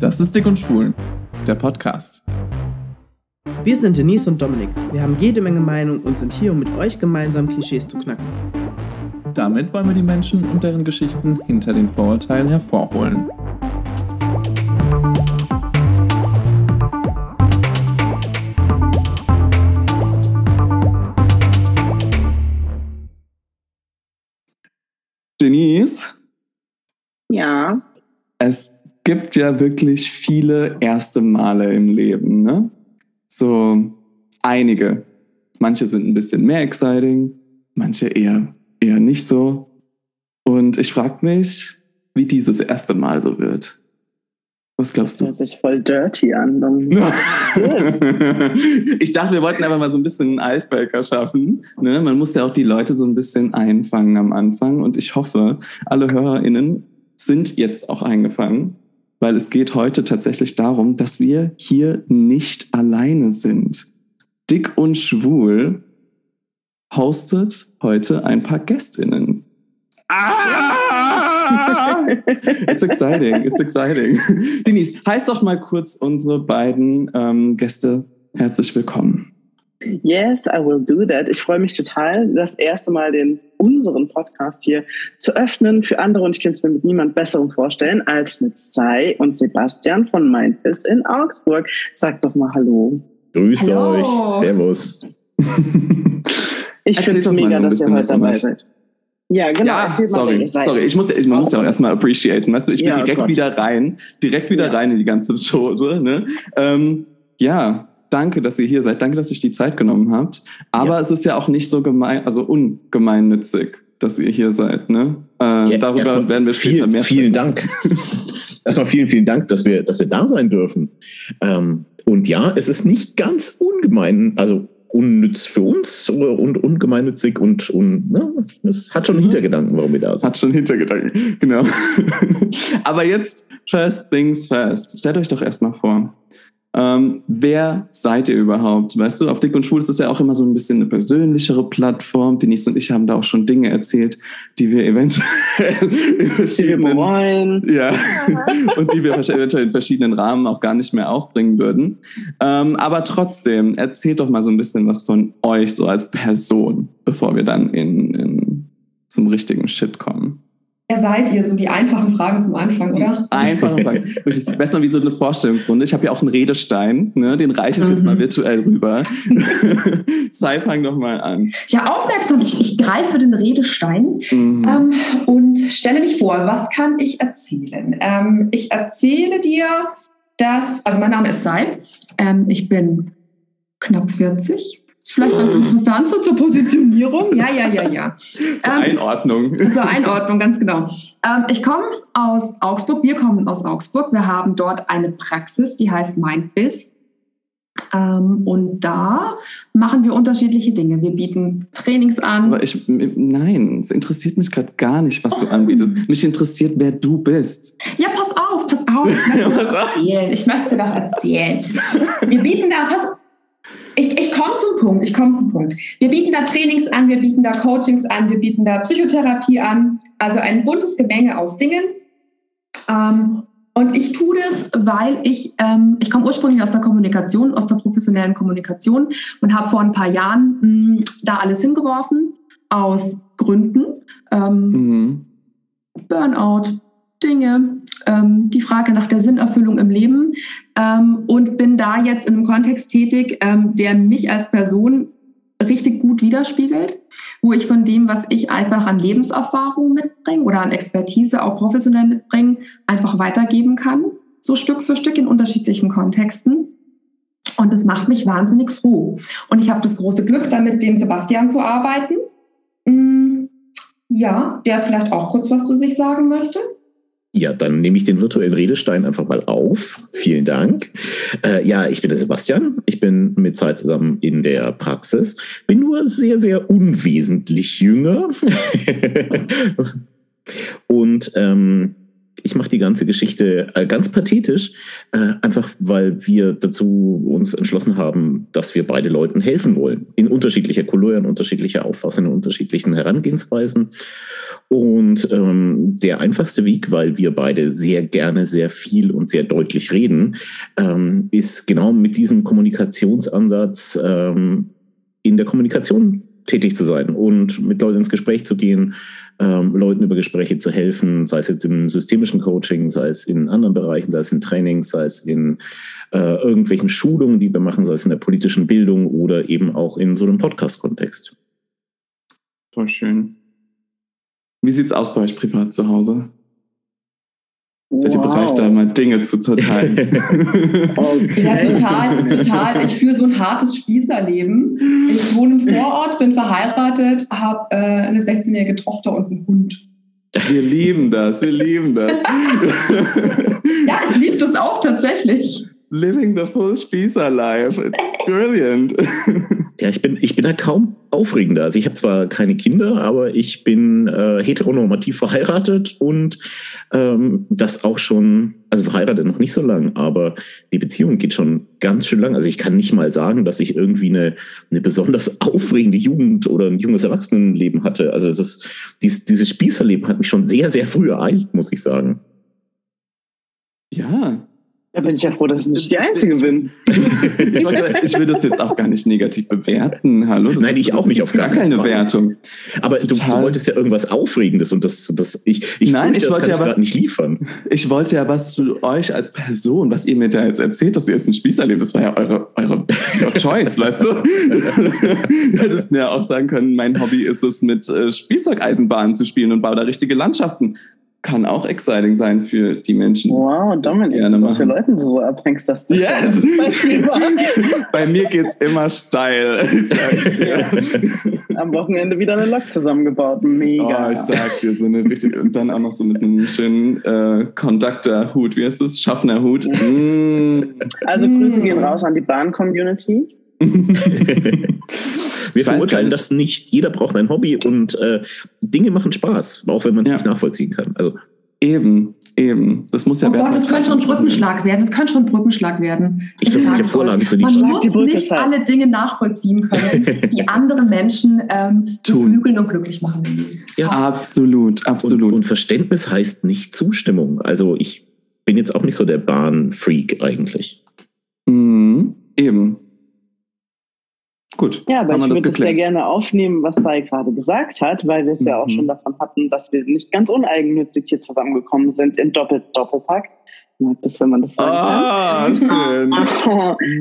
Das ist Dick und Schwul, der Podcast. Wir sind Denise und Dominik. Wir haben jede Menge Meinung und sind hier, um mit euch gemeinsam Klischees zu knacken. Damit wollen wir die Menschen und deren Geschichten hinter den Vorurteilen hervorholen. Denise? Ja. Es gibt ja wirklich viele erste Male im Leben, ne? So einige. Manche sind ein bisschen mehr exciting, manche eher, eher nicht so. Und ich frage mich, wie dieses erste Mal so wird. Was glaubst du? Das hört sich voll dirty an. ich dachte, wir wollten einfach mal so ein bisschen einen Icebreaker schaffen. Ne? Man muss ja auch die Leute so ein bisschen einfangen am Anfang. Und ich hoffe, alle HörerInnen sind jetzt auch eingefangen, weil es geht heute tatsächlich darum, dass wir hier nicht alleine sind. Dick und Schwul hostet heute ein paar GästInnen. Ah! It's exciting, it's exciting. Denise, heiß doch mal kurz unsere beiden ähm, Gäste herzlich willkommen. Yes, I will do that. Ich freue mich total, das erste Mal den unseren Podcast hier zu öffnen für andere und ich kann es mir mit niemand Besserem vorstellen als mit Sai und Sebastian von Mindfist in Augsburg. Sag doch mal Hallo. Grüßt Hallo. euch. Servus. ich finde es mega, dass ihr heute dabei seid. Ja, genau. Ja, sorry, sorry. Ich muss, ich, man muss ja auch erstmal appreciaten. Weißt du, ich bin ja, direkt oh wieder rein, direkt wieder ja. rein in die ganze Chose. Ne? Ähm, ja, danke, dass ihr hier seid. Danke, dass ihr euch die Zeit genommen habt. Aber ja. es ist ja auch nicht so gemein, also ungemeinnützig, dass ihr hier seid. Ne? Äh, darüber werden wir später viel, mehr Vielen Dank. erstmal vielen, vielen Dank, dass wir, dass wir da sein dürfen. Ähm, und ja, es ist nicht ganz ungemein, also unnütz für uns und ungemeinnützig und, und ne, es hat schon mhm. Hintergedanken, warum wir da sind. Hat schon Hintergedanken, genau. Aber jetzt first things first. Stellt euch doch erstmal vor. Ähm, wer seid ihr überhaupt? Weißt du, auf Dick und Schwul ist das ja auch immer so ein bisschen eine persönlichere Plattform. Denise und ich haben da auch schon Dinge erzählt, die wir eventuell in verschiedenen, ja, und die wir eventuell in verschiedenen Rahmen auch gar nicht mehr aufbringen würden. Ähm, aber trotzdem, erzählt doch mal so ein bisschen was von euch so als Person, bevor wir dann in, in zum richtigen Shit kommen. Wer seid ihr? So die einfachen Fragen zum Anfang, oder? Einfache Fragen. Besser wie so eine Vorstellungsrunde. Ich habe ja auch einen Redestein, ne? den reiche ich mhm. jetzt mal virtuell rüber. Sei, fang doch mal an. Ja, aufmerksam. Ich, ich greife den Redestein mhm. ähm, und stelle mich vor, was kann ich erzählen? Ähm, ich erzähle dir, dass, also mein Name ist Sai, ähm, ich bin knapp 40 ist vielleicht ganz interessant so zur Positionierung. Ja, ja, ja, ja. Zur ähm, Einordnung. Zur Einordnung, ganz genau. Ähm, ich komme aus Augsburg. Wir kommen aus Augsburg. Wir haben dort eine Praxis, die heißt MindBiz. Ähm, und da machen wir unterschiedliche Dinge. Wir bieten Trainings an. Aber ich, nein, es interessiert mich gerade gar nicht, was du anbietest. Mich interessiert, wer du bist. Ja, pass auf, pass auf. Ich möchte dir doch erzählen. Ich möchte dir doch erzählen. Wir bieten da, pass auf. Ich, ich komme zum Punkt, ich komme zum Punkt. Wir bieten da Trainings an, wir bieten da Coachings an, wir bieten da Psychotherapie an, also ein buntes Gemenge aus Dingen. Ähm, und ich tue das, weil ich, ähm, ich komme ursprünglich aus der Kommunikation, aus der professionellen Kommunikation und habe vor ein paar Jahren mh, hm, da alles hingeworfen, aus Gründen. Ähm, mhm. Burnout, Dinge, ähm, die Frage nach der Sinnerfüllung im Leben ähm, und bin da jetzt in einem Kontext tätig, ähm, der mich als Person richtig gut widerspiegelt, wo ich von dem, was ich einfach an Lebenserfahrung mitbringe oder an Expertise auch professionell mitbringe, einfach weitergeben kann, so Stück für Stück in unterschiedlichen Kontexten. Und das macht mich wahnsinnig froh. Und ich habe das große Glück, da mit dem Sebastian zu arbeiten. Mm, ja, der vielleicht auch kurz was zu sich sagen möchte. Ja, dann nehme ich den virtuellen Redestein einfach mal auf. Vielen Dank. Äh, ja, ich bin der Sebastian. Ich bin mit zwei zusammen in der Praxis. Bin nur sehr, sehr unwesentlich jünger. Und ähm, ich mache die ganze Geschichte äh, ganz pathetisch, äh, einfach weil wir dazu uns entschlossen haben, dass wir beide Leuten helfen wollen. In unterschiedlicher Couleur, in unterschiedlicher Auffassung, in unterschiedlichen Herangehensweisen. Und ähm, der einfachste Weg, weil wir beide sehr gerne, sehr viel und sehr deutlich reden, ähm, ist genau mit diesem Kommunikationsansatz ähm, in der Kommunikation tätig zu sein und mit Leuten ins Gespräch zu gehen, ähm, Leuten über Gespräche zu helfen, sei es jetzt im systemischen Coaching, sei es in anderen Bereichen, sei es in Trainings, sei es in äh, irgendwelchen Schulungen, die wir machen, sei es in der politischen Bildung oder eben auch in so einem Podcast-Kontext. Voll schön. Wie sieht es aus bei euch privat zu Hause? Seid ihr wow. bereit, da mal Dinge zu teilen? okay. Ja, total, total. Ich führe so ein hartes Spießerleben. Ich wohne im Vorort, bin verheiratet, habe äh, eine 16-jährige Tochter und einen Hund. Wir lieben das, wir lieben das. ja, ich liebe das auch tatsächlich. Living the full Spießer life. It's brilliant. Ja, ich bin, ich bin ja kaum aufregender. Also ich habe zwar keine Kinder, aber ich bin äh, heteronormativ verheiratet und ähm, das auch schon, also verheiratet noch nicht so lang, aber die Beziehung geht schon ganz schön lang. Also ich kann nicht mal sagen, dass ich irgendwie eine, eine besonders aufregende Jugend oder ein junges Erwachsenenleben hatte. Also es ist, dieses, dieses Spießerleben hat mich schon sehr, sehr früh ereilt, muss ich sagen. Ja, da bin ich ja froh, dass ich nicht die Einzige bin. ich, ich will das jetzt auch gar nicht negativ bewerten. Hallo? Das Nein, ist, ich auch nicht auf gar keine Fall. Wertung. Aber du, du, wolltest ja irgendwas Aufregendes und das, das ich, ich, Nein, ich wollte ja was nicht liefern. Ich wollte ja was zu euch als Person, was ihr mir da jetzt erzählt, dass ihr jetzt einen Spieß erlebt. Das war ja eure, eure, eure Choice, weißt du? du hättest mir auch sagen können, mein Hobby ist es, mit äh, Spielzeugeisenbahnen zu spielen und baue da richtige Landschaften kann auch exciting sein für die Menschen. Wow, Dominik, was für Leuten du so abhängst, dass du yes. Bei mir geht es immer steil. Am Wochenende wieder eine Lok zusammengebaut. Mega. Oh, ich sag dir, so eine richtig, und dann auch noch so mit einem schönen äh, Conductor-Hut. Wie heißt das? Schaffner-Hut. Mm. Also Grüße gehen raus an die Bahn-Community. Wir verurteilen das nicht. Jeder braucht ein Hobby und äh, Dinge machen Spaß, auch wenn man es ja. nicht nachvollziehen kann. Also Eben, eben. Das muss ja Oh Gott, das könnte schon ein Brückenschlag werden. Das könnte schon ein Brückenschlag werden. Ich versuche Vorlagen zu liefern. Man muss nicht alle Dinge nachvollziehen können, die andere Menschen ähm, beflügeln und glücklich machen. Ja, absolut, absolut. Und, und, Verständnis heißt nicht Zustimmung. Also ich bin jetzt auch nicht so der Bahnfreak eigentlich. Mhm, eben. Gut. Ja, aber ich würde es sehr gerne aufnehmen, was Sai gerade gesagt hat, weil wir es mhm. ja auch mhm. schon davon hatten, dass wir nicht ganz uneigennützig hier zusammengekommen sind im Doppelt Doppelpack. Ich mag das, wenn man das sagt. Ah, schön.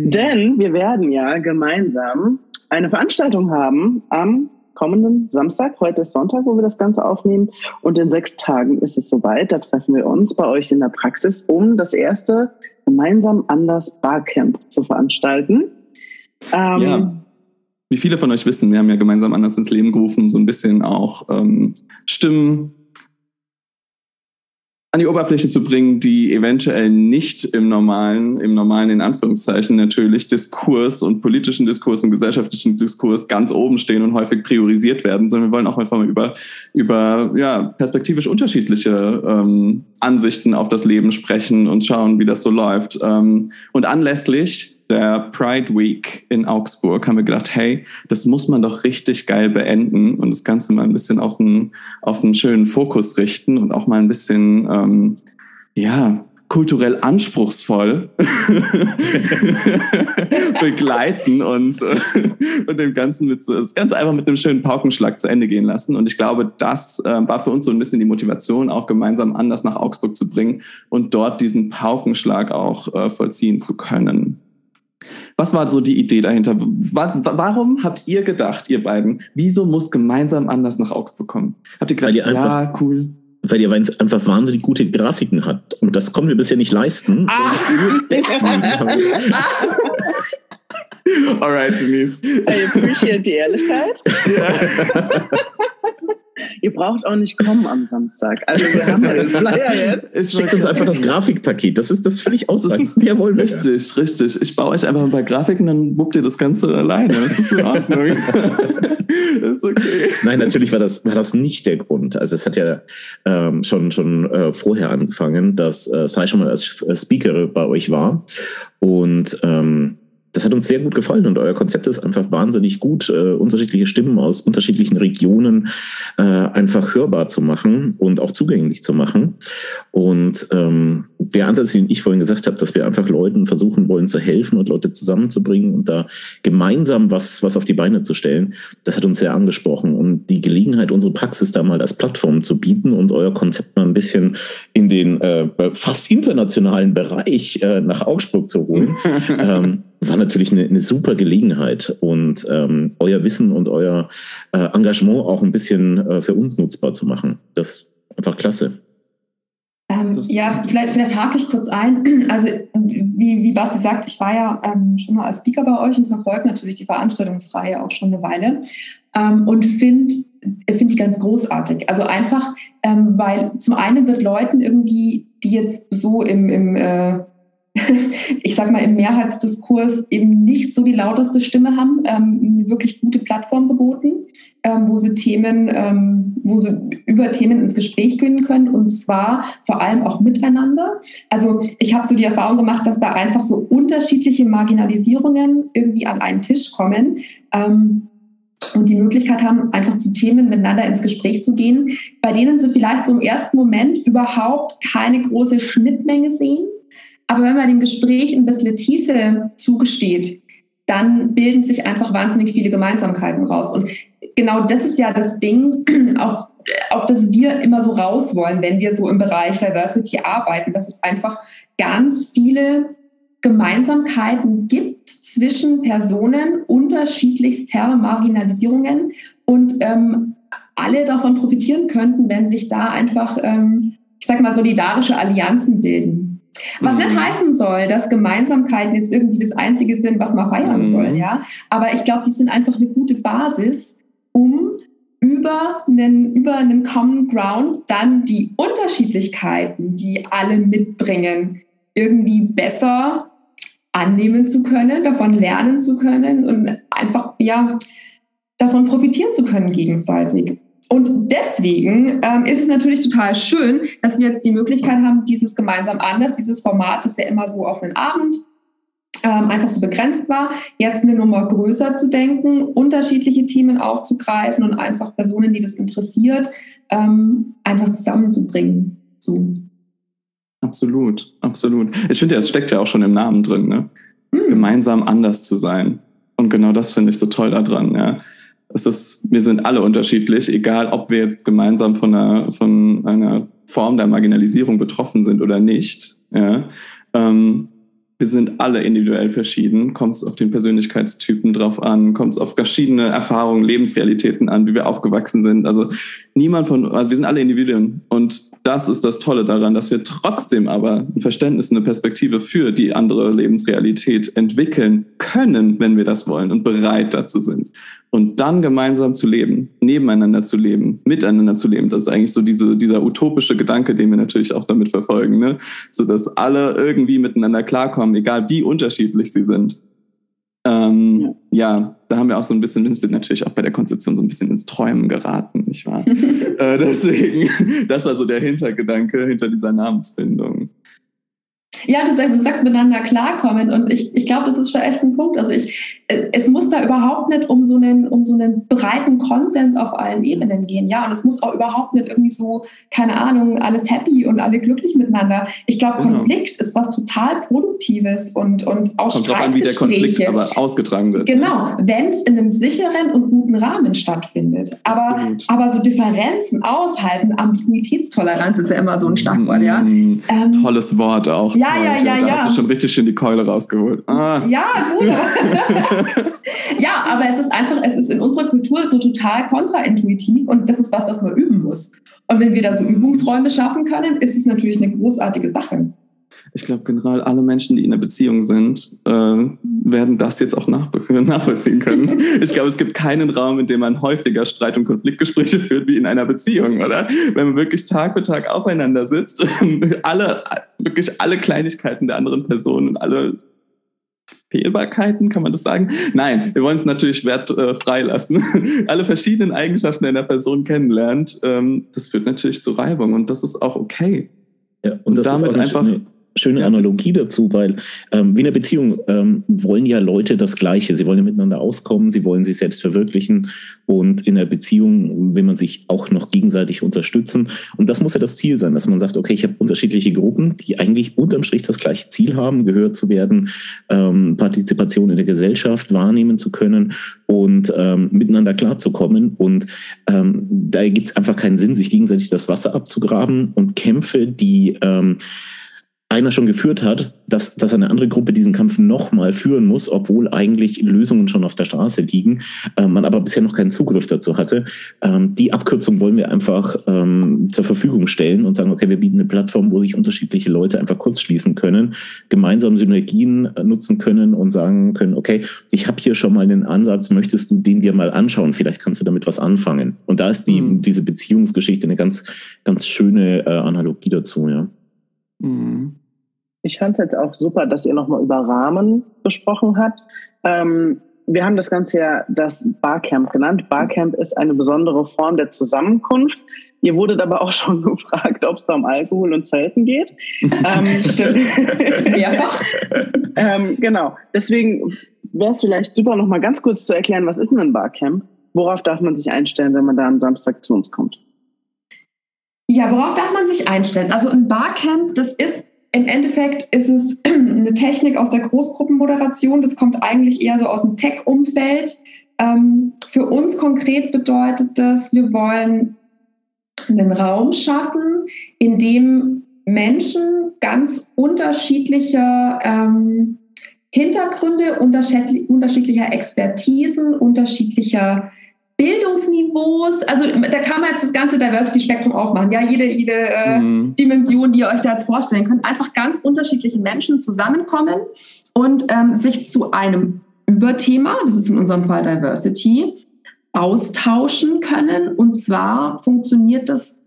Denn wir werden ja gemeinsam eine Veranstaltung haben am kommenden Samstag. Heute ist Sonntag, wo wir das Ganze aufnehmen. Und in sechs Tagen ist es soweit. Da treffen wir uns bei euch in der Praxis, um das erste gemeinsam anders Barcamp zu veranstalten. Ähm, ja wie viele von euch wissen, wir haben ja gemeinsam anders ins Leben gerufen, so ein bisschen auch ähm, Stimmen an die Oberfläche zu bringen, die eventuell nicht im normalen, im normalen in Anführungszeichen natürlich Diskurs und politischen Diskurs und gesellschaftlichen Diskurs ganz oben stehen und häufig priorisiert werden, sondern wir wollen auch einfach mal über, über ja, perspektivisch unterschiedliche ähm, Ansichten auf das Leben sprechen und schauen, wie das so läuft. Ähm, und anlässlich der Pride Week in Augsburg haben wir gedacht, hey, das muss man doch richtig geil beenden und das Ganze mal ein bisschen auf einen, auf einen schönen Fokus richten und auch mal ein bisschen, ähm, ja, kulturell anspruchsvoll begleiten und, und dem Ganzen mit, das Ganze einfach mit einem schönen Paukenschlag zu Ende gehen lassen. Und ich glaube, das äh, war für uns so ein bisschen die Motivation, auch gemeinsam anders nach Augsburg zu bringen und dort diesen Paukenschlag auch äh, vollziehen zu können. Was war so die Idee dahinter? Warum habt ihr gedacht, ihr beiden, wieso muss gemeinsam anders nach Augsburg kommen? Habt ihr gedacht, ja, einfach, cool. Weil ihr einfach wahnsinnig gute Grafiken hat. Und das konnten wir bisher nicht leisten. Ah. Alright, Denise. I appreciate die Ehrlichkeit. Ihr braucht auch nicht kommen am Samstag. Also wir haben ja den Flyer jetzt. Schickt uns einfach das Grafikpaket. Das ist das völlig ausreichend. Wir wollen richtig, richtig. Ich baue euch einfach ein paar Grafiken, dann buckt ihr das Ganze alleine. Das ist in Ordnung. das ist okay. Nein, natürlich war das, war das nicht der Grund. Also es hat ja ähm, schon, schon äh, vorher angefangen, dass äh, Sai schon mal als Speaker bei euch war. Und ähm, das hat uns sehr gut gefallen und euer Konzept ist einfach wahnsinnig gut, äh, unterschiedliche Stimmen aus unterschiedlichen Regionen äh, einfach hörbar zu machen und auch zugänglich zu machen. Und ähm, der Ansatz, den ich vorhin gesagt habe, dass wir einfach Leuten versuchen wollen zu helfen und Leute zusammenzubringen und da gemeinsam was, was auf die Beine zu stellen, das hat uns sehr angesprochen. Und die Gelegenheit, unsere Praxis da mal als Plattform zu bieten und euer Konzept mal ein bisschen in den äh, fast internationalen Bereich äh, nach Augsburg zu holen, ähm, war natürlich eine, eine super Gelegenheit und ähm, euer Wissen und euer äh, Engagement auch ein bisschen äh, für uns nutzbar zu machen. Das ist einfach klasse. Ähm, ja, vielleicht, vielleicht hake ich kurz ein. Also wie, wie Basti sagt, ich war ja ähm, schon mal als Speaker bei euch und verfolge natürlich die Veranstaltungsreihe auch schon eine Weile ähm, und finde find die ganz großartig. Also einfach, ähm, weil zum einen wird Leuten irgendwie, die jetzt so im, im äh, ich sag mal, im Mehrheitsdiskurs eben nicht so die lauteste Stimme haben, ähm, eine wirklich gute Plattform geboten, ähm, wo sie Themen, ähm, wo sie über Themen ins Gespräch gehen können und zwar vor allem auch miteinander. Also ich habe so die Erfahrung gemacht, dass da einfach so unterschiedliche Marginalisierungen irgendwie an einen Tisch kommen. Ähm, und die Möglichkeit haben, einfach zu Themen miteinander ins Gespräch zu gehen, bei denen sie vielleicht so im ersten Moment überhaupt keine große Schnittmenge sehen, aber wenn man dem Gespräch ein bisschen Tiefe zugesteht, dann bilden sich einfach wahnsinnig viele Gemeinsamkeiten raus. Und genau das ist ja das Ding, auf, auf das wir immer so raus wollen, wenn wir so im Bereich Diversity arbeiten, dass es einfach ganz viele Gemeinsamkeiten gibt zwischen Personen unterschiedlichster Marginalisierungen und ähm, alle davon profitieren könnten, wenn sich da einfach, ähm, ich sag mal, solidarische Allianzen bilden. Was mhm. nicht heißen soll, dass Gemeinsamkeiten jetzt irgendwie das Einzige sind, was man feiern mhm. soll, ja. Aber ich glaube, die sind einfach eine gute Basis, um über einen, über einen Common Ground dann die Unterschiedlichkeiten, die alle mitbringen, irgendwie besser annehmen zu können, davon lernen zu können und einfach ja davon profitieren zu können gegenseitig. Und deswegen ähm, ist es natürlich total schön, dass wir jetzt die Möglichkeit haben, dieses gemeinsam anders, dieses Format, das ja immer so auf einen Abend ähm, einfach so begrenzt war, jetzt eine Nummer größer zu denken, unterschiedliche Themen aufzugreifen und einfach Personen, die das interessiert, ähm, einfach zusammenzubringen. So. Absolut, absolut. Ich finde, es steckt ja auch schon im Namen drin, ne? Mhm. gemeinsam anders zu sein. Und genau das finde ich so toll daran. Ja es ist, wir sind alle unterschiedlich, egal ob wir jetzt gemeinsam von einer, von einer Form der Marginalisierung betroffen sind oder nicht. Ja. Ähm, wir sind alle individuell verschieden, kommt es auf den Persönlichkeitstypen drauf an, kommt es auf verschiedene Erfahrungen, Lebensrealitäten an, wie wir aufgewachsen sind. Also niemand von, also wir sind alle Individuen und das ist das Tolle daran, dass wir trotzdem aber ein Verständnis, eine Perspektive für die andere Lebensrealität entwickeln können, wenn wir das wollen und bereit dazu sind. Und dann gemeinsam zu leben, nebeneinander zu leben, miteinander zu leben, das ist eigentlich so diese, dieser utopische Gedanke, den wir natürlich auch damit verfolgen, ne? so dass alle irgendwie miteinander klarkommen, egal wie unterschiedlich sie sind. Ähm, ja. ja. da haben wir auch so ein bisschen, wir sind natürlich auch bei der Konzeption so ein bisschen ins Träumen geraten, nicht wahr? äh, deswegen, das ist also der Hintergedanke hinter dieser Namensfindung. Ja, du sagst, du sagst miteinander klarkommen und ich, ich glaube, das ist schon echt ein Punkt. Also ich, äh, es muss da überhaupt nicht um so einen, um so einen breiten Konsens auf allen Ebenen gehen, ja. Und es muss auch überhaupt nicht irgendwie so, keine Ahnung, alles happy und alle glücklich miteinander. Ich glaube, genau. Konflikt ist was total Produktives und, und auch Kommt drauf an, wie der Konflikt aber ausgetragen wird. Genau, ne? wenn es in einem sicheren und guten Rahmen stattfindet. Aber, aber so Differenzen aushalten, Ambiguitätstoleranz ist ja immer so ein Schlagwort, ja. Mm, ähm, tolles Wort auch. Ja, ja, ja, da ja. hast du schon richtig schön die Keule rausgeholt. Ah. Ja, gut. ja, aber es ist einfach, es ist in unserer Kultur so total kontraintuitiv und das ist was, was man üben muss. Und wenn wir da so Übungsräume schaffen können, ist es natürlich eine großartige Sache. Ich glaube, generell alle Menschen, die in einer Beziehung sind, äh, werden das jetzt auch nachvollziehen können. Ich glaube, es gibt keinen Raum, in dem man häufiger Streit- und Konfliktgespräche führt wie in einer Beziehung, oder? Wenn man wirklich Tag für Tag aufeinander sitzt, alle, wirklich alle Kleinigkeiten der anderen Person und alle Fehlbarkeiten, kann man das sagen? Nein, wir wollen es natürlich wertfrei äh, lassen. Alle verschiedenen Eigenschaften einer Person kennenlernt, ähm, das führt natürlich zu Reibung und das ist auch okay. Ja, und, und damit einfach schöne. Analogie dazu, weil ähm, wie in einer Beziehung ähm, wollen ja Leute das Gleiche. Sie wollen ja miteinander auskommen, sie wollen sich selbst verwirklichen und in der Beziehung will man sich auch noch gegenseitig unterstützen. Und das muss ja das Ziel sein, dass man sagt, okay, ich habe unterschiedliche Gruppen, die eigentlich unterm Strich das gleiche Ziel haben, gehört zu werden, ähm, Partizipation in der Gesellschaft wahrnehmen zu können und ähm, miteinander klarzukommen. Und ähm, da gibt es einfach keinen Sinn, sich gegenseitig das Wasser abzugraben und Kämpfe, die ähm, einer schon geführt hat, dass, dass eine andere Gruppe diesen Kampf nochmal führen muss, obwohl eigentlich Lösungen schon auf der Straße liegen, äh, man aber bisher noch keinen Zugriff dazu hatte. Ähm, die Abkürzung wollen wir einfach ähm, zur Verfügung stellen und sagen, okay, wir bieten eine Plattform, wo sich unterschiedliche Leute einfach kurz schließen können, gemeinsam Synergien äh, nutzen können und sagen können, okay, ich habe hier schon mal einen Ansatz, möchtest du den dir mal anschauen? Vielleicht kannst du damit was anfangen. Und da ist die, mhm. diese Beziehungsgeschichte eine ganz, ganz schöne äh, Analogie dazu, ja. Mhm. Ich fand es jetzt auch super, dass ihr nochmal über Rahmen gesprochen habt. Ähm, wir haben das Ganze ja das Barcamp genannt. Barcamp ist eine besondere Form der Zusammenkunft. Ihr wurdet aber auch schon gefragt, ob es da um Alkohol und Zelten geht. ähm, stimmt. Mehrfach. ähm, genau. Deswegen wäre es vielleicht super, noch mal ganz kurz zu erklären, was ist denn ein Barcamp? Worauf darf man sich einstellen, wenn man da am Samstag zu uns kommt? Ja, worauf darf man sich einstellen? Also ein Barcamp, das ist im Endeffekt ist es eine Technik aus der Großgruppenmoderation. Das kommt eigentlich eher so aus dem Tech-Umfeld. Ähm, für uns konkret bedeutet das, wir wollen einen Raum schaffen, in dem Menschen ganz unterschiedliche ähm, Hintergründe, unterschiedlicher Expertisen, unterschiedlicher Bildungsniveaus, also da kann man jetzt das ganze Diversity-Spektrum aufmachen, ja, jede, jede äh, mhm. Dimension, die ihr euch da jetzt vorstellen könnt, einfach ganz unterschiedliche Menschen zusammenkommen und ähm, sich zu einem Überthema, das ist in unserem Fall Diversity, austauschen können. Und zwar funktioniert das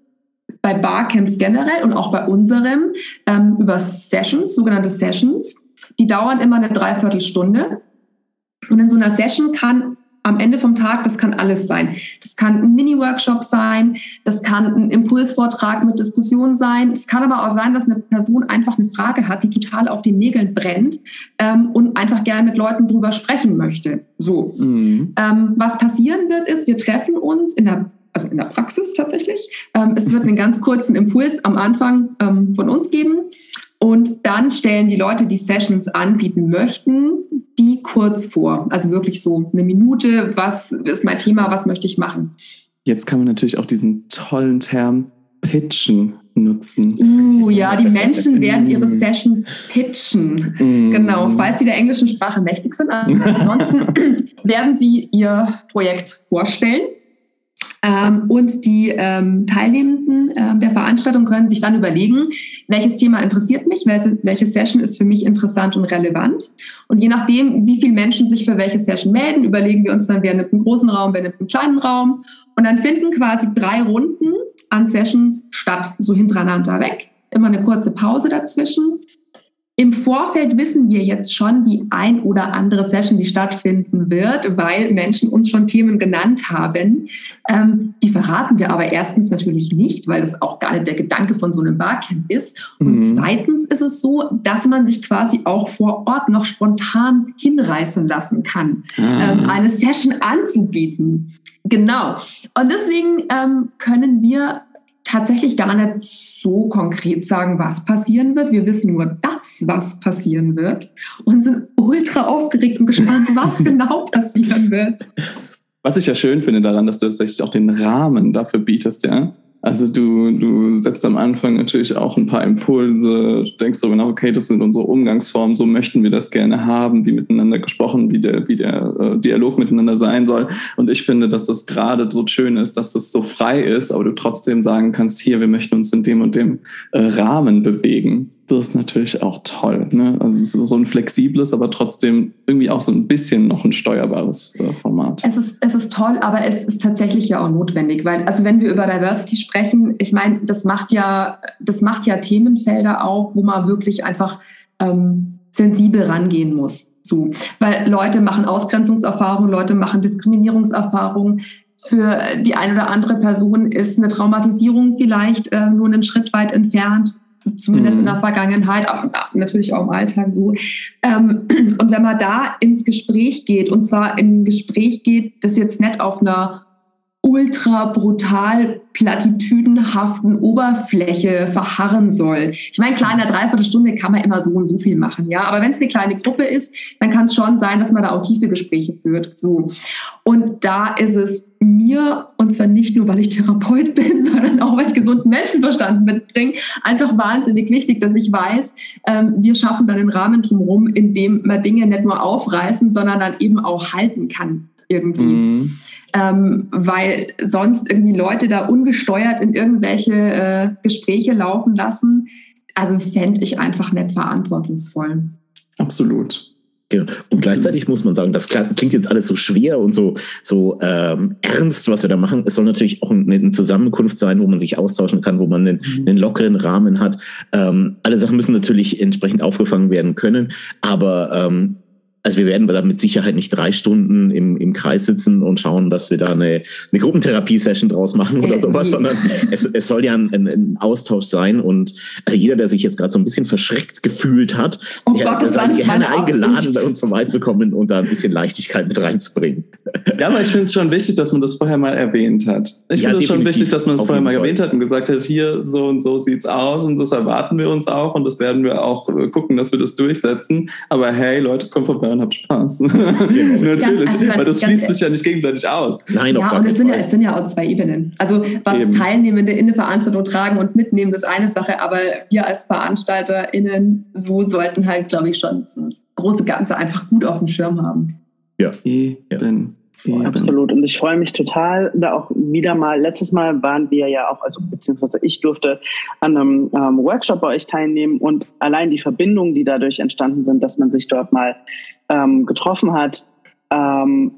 bei Barcamps generell und auch bei unserem ähm, über Sessions, sogenannte Sessions. Die dauern immer eine Dreiviertelstunde. Und in so einer Session kann am Ende vom Tag, das kann alles sein. Das kann ein Mini-Workshop sein, das kann ein Impulsvortrag mit Diskussion sein. Es kann aber auch sein, dass eine Person einfach eine Frage hat, die total auf den Nägeln brennt ähm, und einfach gerne mit Leuten drüber sprechen möchte. So. Mhm. Ähm, was passieren wird, ist, wir treffen uns in der also in der Praxis tatsächlich. Ähm, es wird einen ganz kurzen Impuls am Anfang ähm, von uns geben. Und dann stellen die Leute, die Sessions anbieten möchten, die kurz vor. Also wirklich so eine Minute, was ist mein Thema, was möchte ich machen. Jetzt kann man natürlich auch diesen tollen Term pitchen nutzen. Uh, ja, die Menschen werden ihre Sessions pitchen. Mm. Genau, falls sie der englischen Sprache mächtig sind. Ansonsten werden sie ihr Projekt vorstellen und die ähm, Teilnehmenden äh, der Veranstaltung können sich dann überlegen, welches Thema interessiert mich, welche Session ist für mich interessant und relevant. Und je nachdem, wie viele Menschen sich für welche Session melden, überlegen wir uns dann, wer nimmt einen großen Raum, wer nimmt einen kleinen Raum. Und dann finden quasi drei Runden an Sessions statt, so hintereinander weg. Immer eine kurze Pause dazwischen. Im Vorfeld wissen wir jetzt schon die ein oder andere Session, die stattfinden wird, weil Menschen uns schon Themen genannt haben. Ähm, die verraten wir aber erstens natürlich nicht, weil das auch gar nicht der Gedanke von so einem Barcamp ist. Und mhm. zweitens ist es so, dass man sich quasi auch vor Ort noch spontan hinreißen lassen kann, ah. ähm, eine Session anzubieten. Genau. Und deswegen ähm, können wir tatsächlich gar nicht so konkret sagen, was passieren wird. Wir wissen nur das, was passieren wird und sind ultra aufgeregt und gespannt, was genau passieren wird. Was ich ja schön finde daran, dass du tatsächlich auch den Rahmen dafür bietest, ja. Also du, du setzt am Anfang natürlich auch ein paar Impulse, denkst darüber nach, okay, das sind unsere Umgangsformen, so möchten wir das gerne haben, wie miteinander gesprochen, wie der, wie der äh, Dialog miteinander sein soll. Und ich finde, dass das gerade so schön ist, dass das so frei ist, aber du trotzdem sagen kannst, hier, wir möchten uns in dem und dem äh, Rahmen bewegen. Das ist natürlich auch toll. Ne? Also es ist so ein flexibles, aber trotzdem irgendwie auch so ein bisschen noch ein steuerbares äh, Format. Es ist, es ist toll, aber es ist tatsächlich ja auch notwendig, weil also wenn wir über Diversity sprechen, sprechen, ich meine, das macht ja, das macht ja Themenfelder auf, wo man wirklich einfach ähm, sensibel rangehen muss. So. Weil Leute machen Ausgrenzungserfahrungen, Leute machen Diskriminierungserfahrungen. Für die eine oder andere Person ist eine Traumatisierung vielleicht äh, nur einen Schritt weit entfernt zumindest mhm. in der Vergangenheit, aber natürlich auch im Alltag so. Ähm, und wenn man da ins Gespräch geht, und zwar in ein Gespräch geht, das jetzt nicht auf einer ultra brutal platitüdenhaften Oberfläche verharren soll. Ich meine, klar, in einer Dreiviertelstunde kann man immer so und so viel machen, ja. Aber wenn es eine kleine Gruppe ist, dann kann es schon sein, dass man da auch tiefe Gespräche führt. So. Und da ist es mir, und zwar nicht nur, weil ich Therapeut bin, sondern auch, weil ich gesunden Menschenverstand mitbringe, einfach wahnsinnig wichtig, dass ich weiß, ähm, wir schaffen dann einen Rahmen drumherum, in dem man Dinge nicht nur aufreißen, sondern dann eben auch halten kann irgendwie. Mhm ähm, weil sonst irgendwie Leute da ungesteuert in irgendwelche äh, Gespräche laufen lassen. Also fände ich einfach nicht verantwortungsvoll. Absolut. Genau. Und gleichzeitig muss man sagen, das klingt jetzt alles so schwer und so, so ähm, ernst, was wir da machen. Es soll natürlich auch eine, eine Zusammenkunft sein, wo man sich austauschen kann, wo man einen, mhm. einen lockeren Rahmen hat. Ähm, alle Sachen müssen natürlich entsprechend aufgefangen werden können, aber ähm, also wir werden da mit Sicherheit nicht drei Stunden im, im Kreis sitzen und schauen, dass wir da eine, eine Gruppentherapie-Session draus machen oder sowas, sondern es, es soll ja ein, ein Austausch sein und äh, jeder, der sich jetzt gerade so ein bisschen verschreckt gefühlt hat, oh der, Gott, der sei gerne eingeladen, bei uns vorbeizukommen und da ein bisschen Leichtigkeit mit reinzubringen. Ja, aber ich finde es schon wichtig, dass man das vorher mal erwähnt hat. Ich ja, finde es schon wichtig, dass man es vorher mal Fall. erwähnt hat und gesagt hat, hier so und so sieht's aus und das erwarten wir uns auch und das werden wir auch äh, gucken, dass wir das durchsetzen. Aber hey, Leute, kommt vorbei und habt Spaß. Genau. Natürlich, ja, also weil das schließt sich ja nicht gegenseitig aus. Nein, ja, und es sind ja, es sind ja auch zwei Ebenen. Also was Eben. Teilnehmende in eine Veranstaltung tragen und mitnehmen, das ist eine Sache, aber wir als VeranstalterInnen, so sollten halt, glaube ich, schon das große Ganze einfach gut auf dem Schirm haben. Ja. Eben. Absolut. Und ich freue mich total, da auch wieder mal, letztes Mal waren wir ja auch, also beziehungsweise ich durfte an einem ähm, Workshop bei euch teilnehmen und allein die Verbindungen, die dadurch entstanden sind, dass man sich dort mal ähm, getroffen hat, ähm,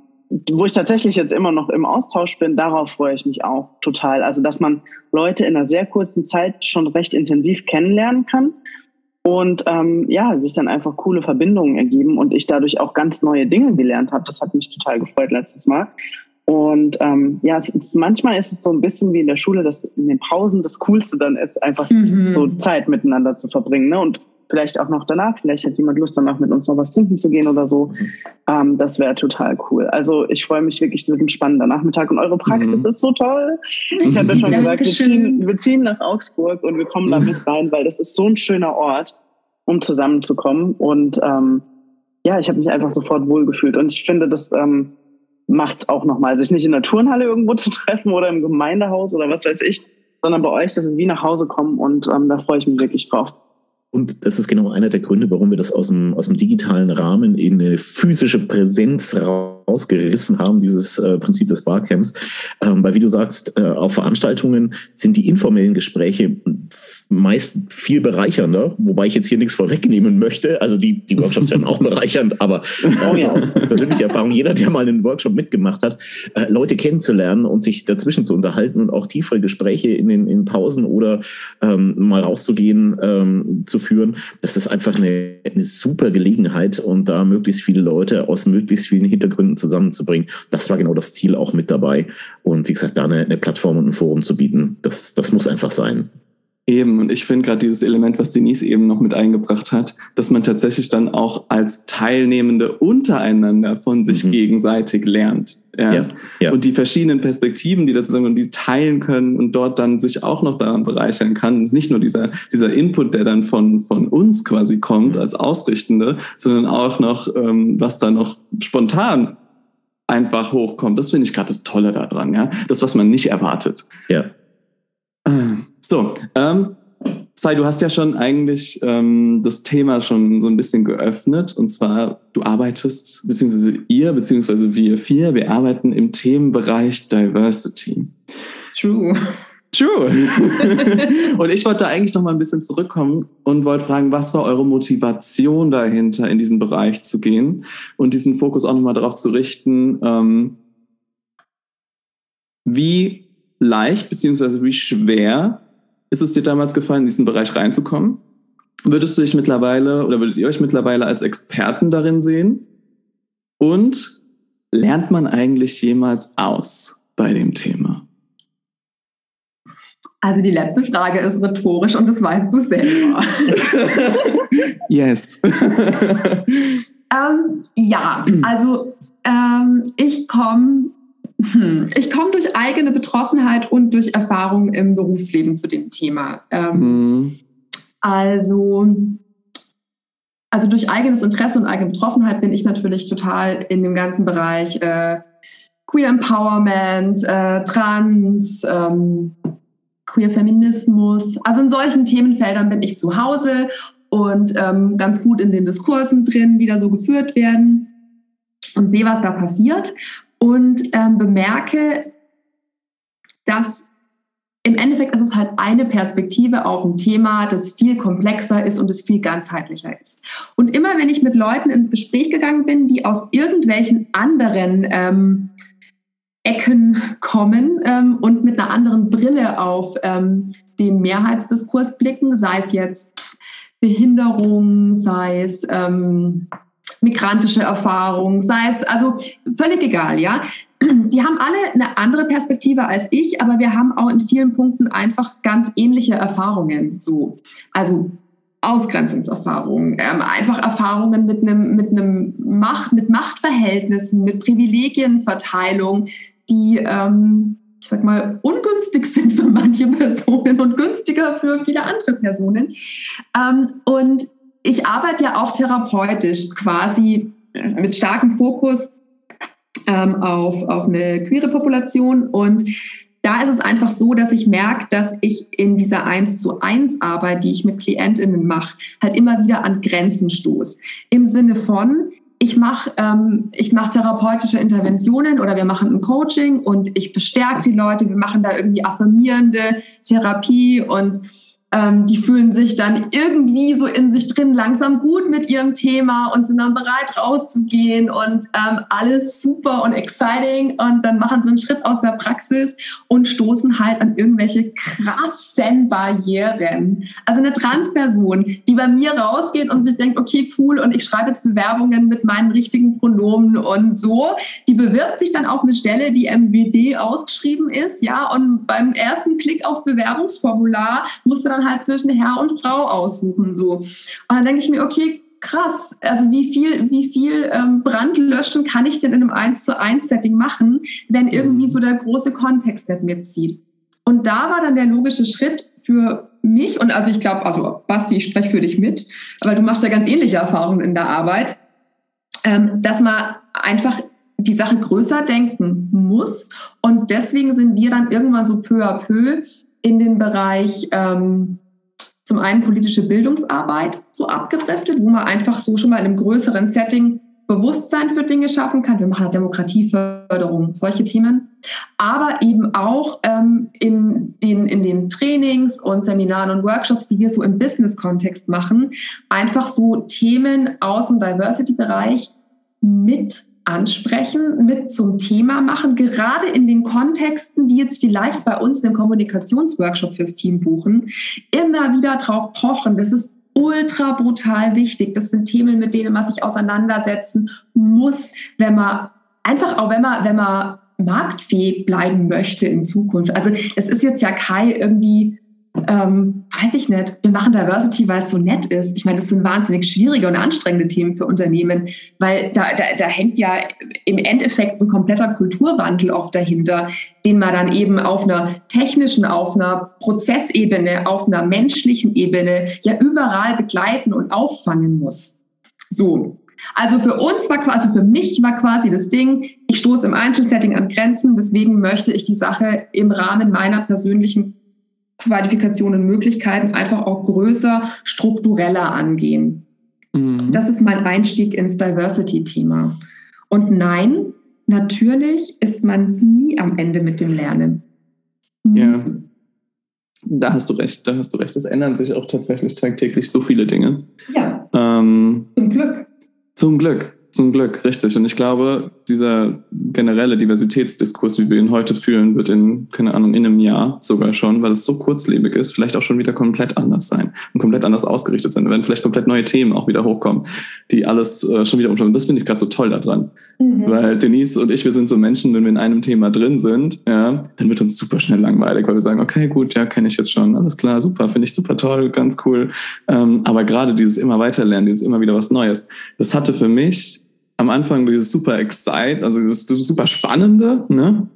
wo ich tatsächlich jetzt immer noch im Austausch bin, darauf freue ich mich auch total. Also, dass man Leute in einer sehr kurzen Zeit schon recht intensiv kennenlernen kann und ähm, ja, sich dann einfach coole Verbindungen ergeben und ich dadurch auch ganz neue Dinge gelernt habe. Das hat mich total gefreut letztes Mal. Und ähm, ja, es ist, manchmal ist es so ein bisschen wie in der Schule, dass in den Pausen das Coolste dann ist, einfach mhm. so Zeit miteinander zu verbringen. Ne? Und vielleicht auch noch danach, vielleicht hat jemand Lust, danach mit uns noch was trinken zu gehen oder so. Ähm, das wäre total cool. Also ich freue mich wirklich, es wird ein spannender Nachmittag und eure Praxis mhm. ist so toll. Ich habe ja schon gesagt, wir ziehen, wir ziehen nach Augsburg und wir kommen da mit rein, weil das ist so ein schöner Ort um zusammenzukommen. Und ähm, ja, ich habe mich einfach sofort wohlgefühlt. Und ich finde, das ähm, macht es auch nochmal, sich nicht in der Turnhalle irgendwo zu treffen oder im Gemeindehaus oder was weiß ich, sondern bei euch, das ist wie nach Hause kommen und ähm, da freue ich mich wirklich drauf. Und das ist genau einer der Gründe, warum wir das aus dem, aus dem digitalen Rahmen in eine physische Präsenz rausgerissen haben, dieses äh, Prinzip des Barcamps. Ähm, weil, wie du sagst, äh, auf Veranstaltungen sind die informellen Gespräche meist viel bereichernder, wobei ich jetzt hier nichts vorwegnehmen möchte. Also die, die Workshops werden auch bereichernd, aber oh, ja. aus, aus, persönlicher Erfahrung, jeder, der mal einen Workshop mitgemacht hat, äh, Leute kennenzulernen und sich dazwischen zu unterhalten und auch tiefere Gespräche in den in Pausen oder ähm, mal rauszugehen ähm, zu führen, das ist einfach eine, eine super Gelegenheit und da möglichst viele Leute aus möglichst vielen Hintergründen zusammenzubringen. Das war genau das Ziel auch mit dabei. Und wie gesagt, da eine, eine Plattform und ein Forum zu bieten, das, das muss einfach sein. Eben, und ich finde gerade dieses Element, was Denise eben noch mit eingebracht hat, dass man tatsächlich dann auch als Teilnehmende untereinander von sich mhm. gegenseitig lernt. Ja. Ja, ja. Und die verschiedenen Perspektiven, die dazu und die teilen können und dort dann sich auch noch daran bereichern kann. Nicht nur dieser, dieser Input, der dann von, von uns quasi kommt als Ausrichtende, sondern auch noch, ähm, was da noch spontan einfach hochkommt. Das finde ich gerade das Tolle daran, ja. Das, was man nicht erwartet. Ja. So, ähm, Sai, du hast ja schon eigentlich ähm, das Thema schon so ein bisschen geöffnet. Und zwar, du arbeitest, beziehungsweise ihr, beziehungsweise wir vier, wir arbeiten im Themenbereich Diversity. True. True. und ich wollte da eigentlich noch mal ein bisschen zurückkommen und wollte fragen, was war eure Motivation dahinter, in diesen Bereich zu gehen und diesen Fokus auch noch mal darauf zu richten, ähm, wie leicht beziehungsweise wie schwer ist es dir damals gefallen, in diesen Bereich reinzukommen? Würdest du dich mittlerweile oder würdet ihr euch mittlerweile als Experten darin sehen? Und lernt man eigentlich jemals aus bei dem Thema? Also die letzte Frage ist rhetorisch und das weißt du selber. yes. ähm, ja, also ähm, ich komme hm. Ich komme durch eigene Betroffenheit und durch Erfahrung im Berufsleben zu dem Thema. Ähm, mhm. Also, also durch eigenes Interesse und eigene Betroffenheit bin ich natürlich total in dem ganzen Bereich äh, Queer Empowerment, äh, Trans, ähm, Queer Feminismus. Also in solchen Themenfeldern bin ich zu Hause und ähm, ganz gut in den Diskursen drin, die da so geführt werden und sehe, was da passiert und ähm, bemerke, dass im Endeffekt ist es halt eine Perspektive auf ein Thema, das viel komplexer ist und das viel ganzheitlicher ist. Und immer wenn ich mit Leuten ins Gespräch gegangen bin, die aus irgendwelchen anderen ähm, Ecken kommen ähm, und mit einer anderen Brille auf ähm, den Mehrheitsdiskurs blicken, sei es jetzt Behinderung, sei es ähm, migrantische Erfahrung, sei es, also völlig egal, ja. Die haben alle eine andere Perspektive als ich, aber wir haben auch in vielen Punkten einfach ganz ähnliche Erfahrungen. So, also Ausgrenzungserfahrungen, ähm, einfach Erfahrungen mit einem mit einem Macht, mit Machtverhältnissen, mit Privilegienverteilung, die ähm, ich sag mal, ungünstig sind für manche Personen und günstiger für viele andere Personen. Ähm, und ich arbeite ja auch therapeutisch quasi mit starkem Fokus ähm, auf, auf eine queere Population und da ist es einfach so, dass ich merke, dass ich in dieser 1 zu 1 Arbeit, die ich mit KlientInnen mache, halt immer wieder an Grenzen stoße. Im Sinne von, ich mache ähm, mach therapeutische Interventionen oder wir machen ein Coaching und ich bestärke die Leute, wir machen da irgendwie affirmierende Therapie und ähm, die fühlen sich dann irgendwie so in sich drin langsam gut mit ihrem Thema und sind dann bereit rauszugehen und ähm, alles super und exciting und dann machen sie einen Schritt aus der Praxis und stoßen halt an irgendwelche krassen Barrieren. Also eine Transperson, die bei mir rausgeht und sich denkt, okay, cool und ich schreibe jetzt Bewerbungen mit meinen richtigen Pronomen und so, die bewirbt sich dann auf eine Stelle, die MWD ausgeschrieben ist, ja, und beim ersten Klick auf Bewerbungsformular musst du dann dann halt zwischen Herr und Frau aussuchen. So. Und dann denke ich mir, okay, krass, also wie viel, wie viel ähm, Brandlöschen kann ich denn in einem 1 zu 1 Setting machen, wenn irgendwie mhm. so der große Kontext nicht mitzieht. Und da war dann der logische Schritt für mich, und also ich glaube, also Basti, ich spreche für dich mit, weil du machst ja ganz ähnliche Erfahrungen in der Arbeit, ähm, dass man einfach die Sache größer denken muss. Und deswegen sind wir dann irgendwann so peu à peu in den Bereich ähm, zum einen politische Bildungsarbeit so abgedriftet, wo man einfach so schon mal in einem größeren Setting Bewusstsein für Dinge schaffen kann. Wir machen halt Demokratieförderung, solche Themen. Aber eben auch ähm, in, den, in den Trainings und Seminaren und Workshops, die wir so im Business-Kontext machen, einfach so Themen aus dem Diversity-Bereich mit ansprechen, mit zum Thema machen, gerade in den Kontexten, die jetzt vielleicht bei uns einen Kommunikationsworkshop fürs Team buchen, immer wieder drauf pochen. Das ist ultra brutal wichtig. Das sind Themen, mit denen man sich auseinandersetzen muss, wenn man einfach auch, wenn man, wenn man marktfähig bleiben möchte in Zukunft. Also es ist jetzt ja kein irgendwie ähm, weiß ich nicht, wir machen Diversity, weil es so nett ist. Ich meine, das sind wahnsinnig schwierige und anstrengende Themen für Unternehmen, weil da, da, da hängt ja im Endeffekt ein kompletter Kulturwandel oft dahinter, den man dann eben auf einer technischen, auf einer Prozessebene, auf einer menschlichen Ebene ja überall begleiten und auffangen muss. So. Also für uns war quasi, für mich war quasi das Ding, ich stoße im Einzelsetting an Grenzen, deswegen möchte ich die Sache im Rahmen meiner persönlichen Qualifikationen, Möglichkeiten einfach auch größer, struktureller angehen. Mhm. Das ist mein Einstieg ins Diversity-Thema. Und nein, natürlich ist man nie am Ende mit dem Lernen. Ja. Da hast du recht, da hast du recht. Es ändern sich auch tatsächlich tagtäglich so viele Dinge. Ja. Ähm, zum Glück. Zum Glück. Zum Glück, richtig. Und ich glaube, dieser generelle Diversitätsdiskurs, wie wir ihn heute führen, wird in, keine Ahnung, in einem Jahr sogar schon, weil es so kurzlebig ist, vielleicht auch schon wieder komplett anders sein und komplett anders ausgerichtet sein. Da werden vielleicht komplett neue Themen auch wieder hochkommen, die alles äh, schon wieder umschauen. Das finde ich gerade so toll daran. Mhm. Weil Denise und ich, wir sind so Menschen, wenn wir in einem Thema drin sind, ja, dann wird uns super schnell langweilig, weil wir sagen, okay, gut, ja, kenne ich jetzt schon, alles klar, super, finde ich super toll, ganz cool. Ähm, aber gerade dieses immer weiterlernen, dieses immer wieder was Neues, das hatte für mich am Anfang dieses super excite, also das super spannende, ne?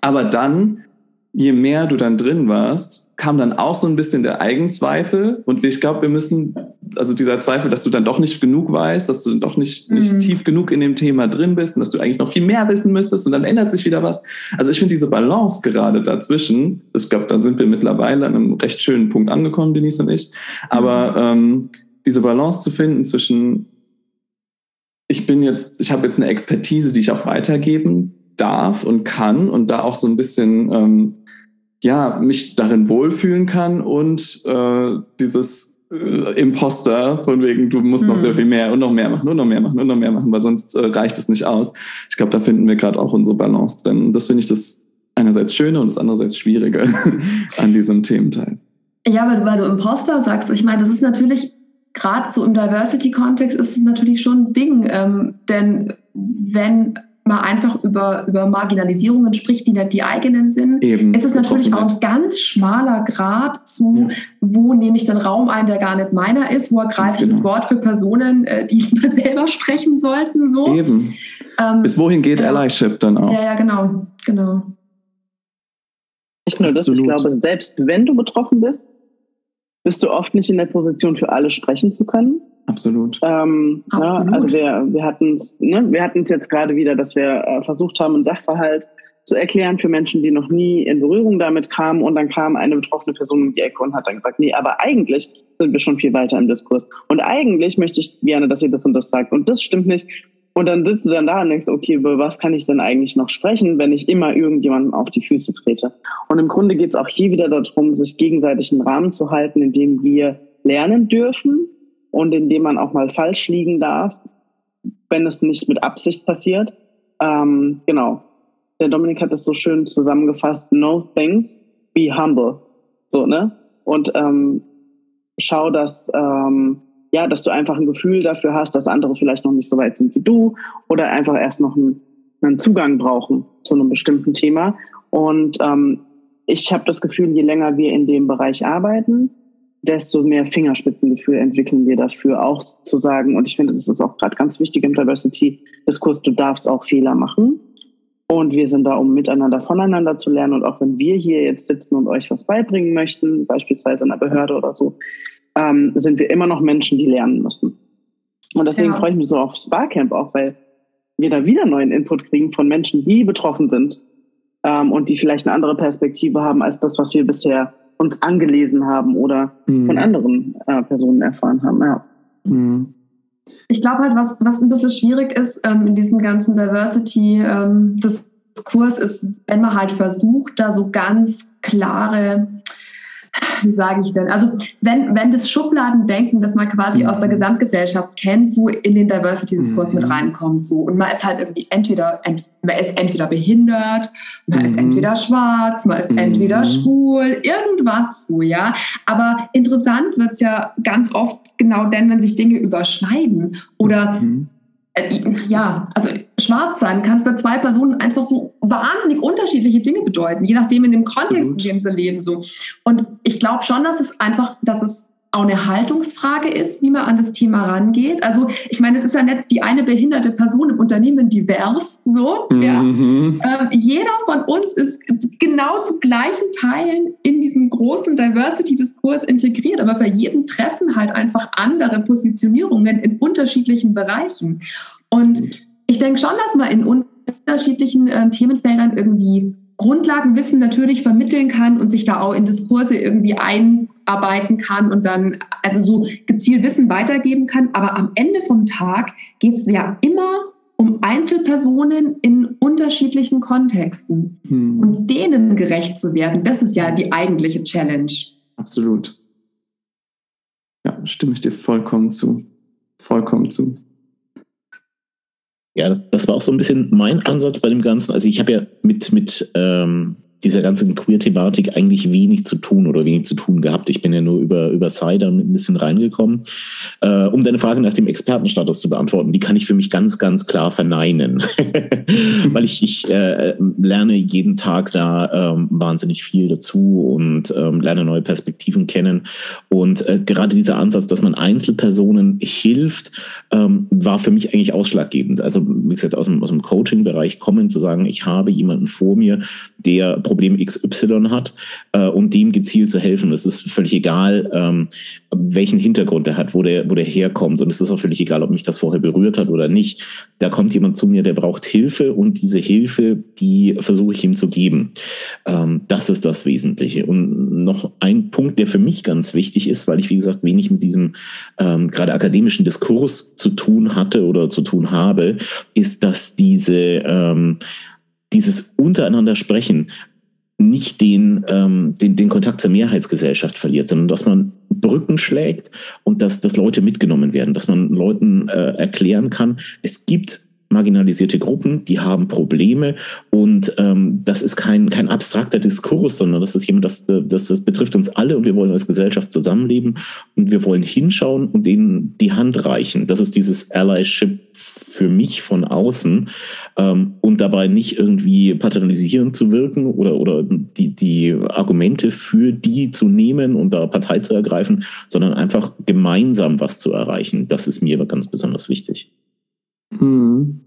Aber dann, je mehr du dann drin warst, kam dann auch so ein bisschen der Eigenzweifel. Und ich glaube, wir müssen, also dieser Zweifel, dass du dann doch nicht genug weißt, dass du doch nicht, mhm. nicht tief genug in dem Thema drin bist und dass du eigentlich noch viel mehr wissen müsstest und dann ändert sich wieder was. Also ich finde diese Balance gerade dazwischen, ich glaube, da sind wir mittlerweile an einem recht schönen Punkt angekommen, Denise und ich. Aber mhm. ähm, diese Balance zu finden zwischen ich bin jetzt, ich habe jetzt eine Expertise, die ich auch weitergeben darf und kann und da auch so ein bisschen ähm, ja mich darin wohlfühlen kann und äh, dieses äh, Imposter von wegen du musst mhm. noch sehr mhm. viel mehr und noch mehr machen und noch mehr machen und noch mehr machen, weil sonst äh, reicht es nicht aus. Ich glaube, da finden wir gerade auch unsere Balance drin. Und das finde ich das einerseits Schöne und das andererseits Schwierige an diesem Thementeil. Ja, weil, weil du Imposter sagst, ich meine, das ist natürlich gerade so im Diversity-Kontext ist es natürlich schon ein Ding, ähm, denn wenn man einfach über, über Marginalisierungen spricht, die nicht die eigenen sind, Eben, ist es natürlich auch ein ganz schmaler Grad zu, ja. wo nehme ich den Raum ein, der gar nicht meiner ist, wo ergreife ich genau. das Wort für Personen, äh, die lieber selber sprechen sollten. So. Eben. Ähm, Bis wohin geht ja, Allyship dann auch? Ja, ja, genau, genau. Nicht nur das, ich glaube, selbst wenn du betroffen bist, bist du oft nicht in der Position, für alle sprechen zu können. Absolut. Ähm, Absolut. Ja, also wir, wir hatten es ne, wir hatten's jetzt gerade wieder, dass wir äh, versucht haben, einen Sachverhalt zu erklären für Menschen, die noch nie in Berührung damit kamen. Und dann kam eine betroffene Person um die Ecke und hat dann gesagt, nee, aber eigentlich sind wir schon viel weiter im Diskurs. Und eigentlich möchte ich gerne, dass ihr das und das sagt. Und das stimmt nicht. Und dann sitzt du dann da und denkst, okay, über was kann ich denn eigentlich noch sprechen, wenn ich immer irgendjemanden auf die Füße trete? Und im Grunde geht es auch hier wieder darum, sich gegenseitig einen Rahmen zu halten, in dem wir lernen dürfen und in dem man auch mal falsch liegen darf, wenn es nicht mit Absicht passiert. Ähm, genau. Der Dominik hat es so schön zusammengefasst, no thanks, be humble. So, ne? Und ähm, schau, dass ähm, ja, dass du einfach ein Gefühl dafür hast, dass andere vielleicht noch nicht so weit sind wie du oder einfach erst noch einen, einen Zugang brauchen zu einem bestimmten Thema. Und ähm, ich habe das Gefühl, je länger wir in dem Bereich arbeiten, desto mehr Fingerspitzengefühl entwickeln wir dafür, auch zu sagen, und ich finde, das ist auch gerade ganz wichtig im Diversity-Diskurs, du darfst auch Fehler machen. Und wir sind da, um miteinander voneinander zu lernen. Und auch wenn wir hier jetzt sitzen und euch was beibringen möchten, beispielsweise in einer Behörde oder so, ähm, sind wir immer noch Menschen, die lernen müssen. Und deswegen ja. freue ich mich so aufs Barcamp auch, weil wir da wieder neuen Input kriegen von Menschen, die betroffen sind ähm, und die vielleicht eine andere Perspektive haben als das, was wir bisher uns angelesen haben oder mhm. von anderen äh, Personen erfahren haben. Ja. Mhm. Ich glaube halt, was, was ein bisschen schwierig ist ähm, in diesem ganzen Diversity-Diskurs, ähm, ist, wenn man halt versucht, da so ganz klare wie sage ich denn? Also wenn, wenn das Schubladendenken, das man quasi mhm. aus der Gesamtgesellschaft kennt, so in den Diversity-Diskurs mhm. mit reinkommt, so und man ist halt irgendwie entweder ent, man ist entweder behindert, man mhm. ist entweder schwarz, man ist entweder mhm. schwul, irgendwas so, ja. Aber interessant wird es ja ganz oft genau dann, wenn sich Dinge überschneiden oder mhm. Ja, also schwarz sein kann für zwei Personen einfach so wahnsinnig unterschiedliche Dinge bedeuten, je nachdem in dem Kontext, in dem sie leben. So. Und ich glaube schon, dass es einfach, dass es auch eine Haltungsfrage ist, wie man an das Thema rangeht. Also ich meine, es ist ja nicht die eine behinderte Person im Unternehmen divers, so. Mhm. Ja. Ähm, jeder von uns ist genau zu gleichen Teilen in diesen großen Diversity-Diskurs integriert, aber für jeden treffen halt einfach andere Positionierungen in unterschiedlichen Bereichen. Und ich denke schon, dass man in unterschiedlichen äh, Themenfeldern irgendwie Grundlagenwissen natürlich vermitteln kann und sich da auch in Diskurse irgendwie einarbeiten kann und dann also so gezielt Wissen weitergeben kann. Aber am Ende vom Tag geht es ja immer um Einzelpersonen in unterschiedlichen Kontexten. Hm. Und denen gerecht zu werden, das ist ja die eigentliche Challenge. Absolut. Ja, stimme ich dir vollkommen zu. Vollkommen zu. Ja, das, das, war auch so ein bisschen mein Ansatz bei dem Ganzen. Also ich habe ja mit, mit ähm, dieser ganzen Queer-Thematik eigentlich wenig zu tun oder wenig zu tun gehabt. Ich bin ja nur über, über Cider ein bisschen reingekommen. Äh, um deine Frage nach dem Expertenstatus zu beantworten, die kann ich für mich ganz, ganz klar verneinen. Weil ich, ich äh, lerne jeden Tag da ähm, wahnsinnig viel dazu und ähm, lerne neue Perspektiven kennen. Und äh, gerade dieser Ansatz, dass man Einzelpersonen hilft, ähm, war für mich eigentlich ausschlaggebend. Also, wie gesagt, aus dem, aus dem Coaching-Bereich kommen, zu sagen, ich habe jemanden vor mir, der Problem XY hat äh, und dem gezielt zu helfen. Es ist völlig egal, ähm, welchen Hintergrund er hat, wo der, wo der herkommt. Und es ist auch völlig egal, ob mich das vorher berührt hat oder nicht. Da kommt jemand zu mir, der braucht Hilfe und diese Hilfe, die versuche ich ihm zu geben. Ähm, das ist das Wesentliche. Und noch ein Punkt, der für mich ganz wichtig ist, weil ich, wie gesagt, wenig mit diesem ähm, gerade akademischen Diskurs zu tun hatte oder zu tun habe, ist, dass diese ähm, dieses untereinander sprechen nicht den, ähm, den, den Kontakt zur Mehrheitsgesellschaft verliert, sondern dass man Brücken schlägt und dass, dass Leute mitgenommen werden, dass man Leuten äh, erklären kann, es gibt marginalisierte Gruppen, die haben Probleme und ähm, das ist kein, kein abstrakter Diskurs, sondern das ist jemand, das, das, das betrifft uns alle und wir wollen als Gesellschaft zusammenleben und wir wollen hinschauen und denen die Hand reichen. Das ist dieses Allyship für mich von außen ähm, und dabei nicht irgendwie paternalisierend zu wirken oder, oder die, die Argumente für die zu nehmen und da Partei zu ergreifen, sondern einfach gemeinsam was zu erreichen. Das ist mir ganz besonders wichtig. Hm.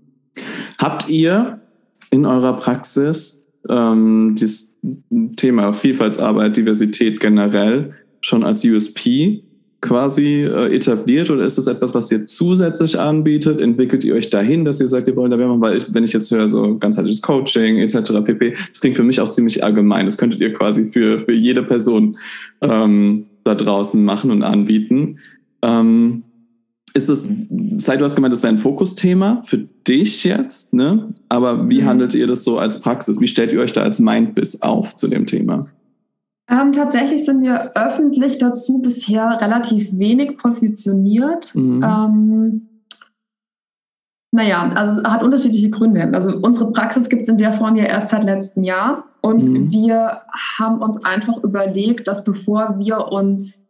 Habt ihr in eurer Praxis ähm, das Thema Vielfaltsarbeit, Diversität generell schon als USP quasi äh, etabliert oder ist das etwas, was ihr zusätzlich anbietet? Entwickelt ihr euch dahin, dass ihr sagt, ihr wollt da mehr machen? Weil ich, wenn ich jetzt höre, so ganzheitliches Coaching etc. pp, das klingt für mich auch ziemlich allgemein. Das könntet ihr quasi für, für jede Person ähm, da draußen machen und anbieten. Ähm, ist das, seit du hast gemeint, das wäre ein Fokusthema für dich jetzt, ne? Aber wie mhm. handelt ihr das so als Praxis? Wie stellt ihr euch da als Mindbiss auf zu dem Thema? Ähm, tatsächlich sind wir öffentlich dazu bisher relativ wenig positioniert. Mhm. Ähm, naja, also hat unterschiedliche Gründe. Also unsere Praxis gibt es in der Form ja erst seit letztem Jahr und mhm. wir haben uns einfach überlegt, dass bevor wir uns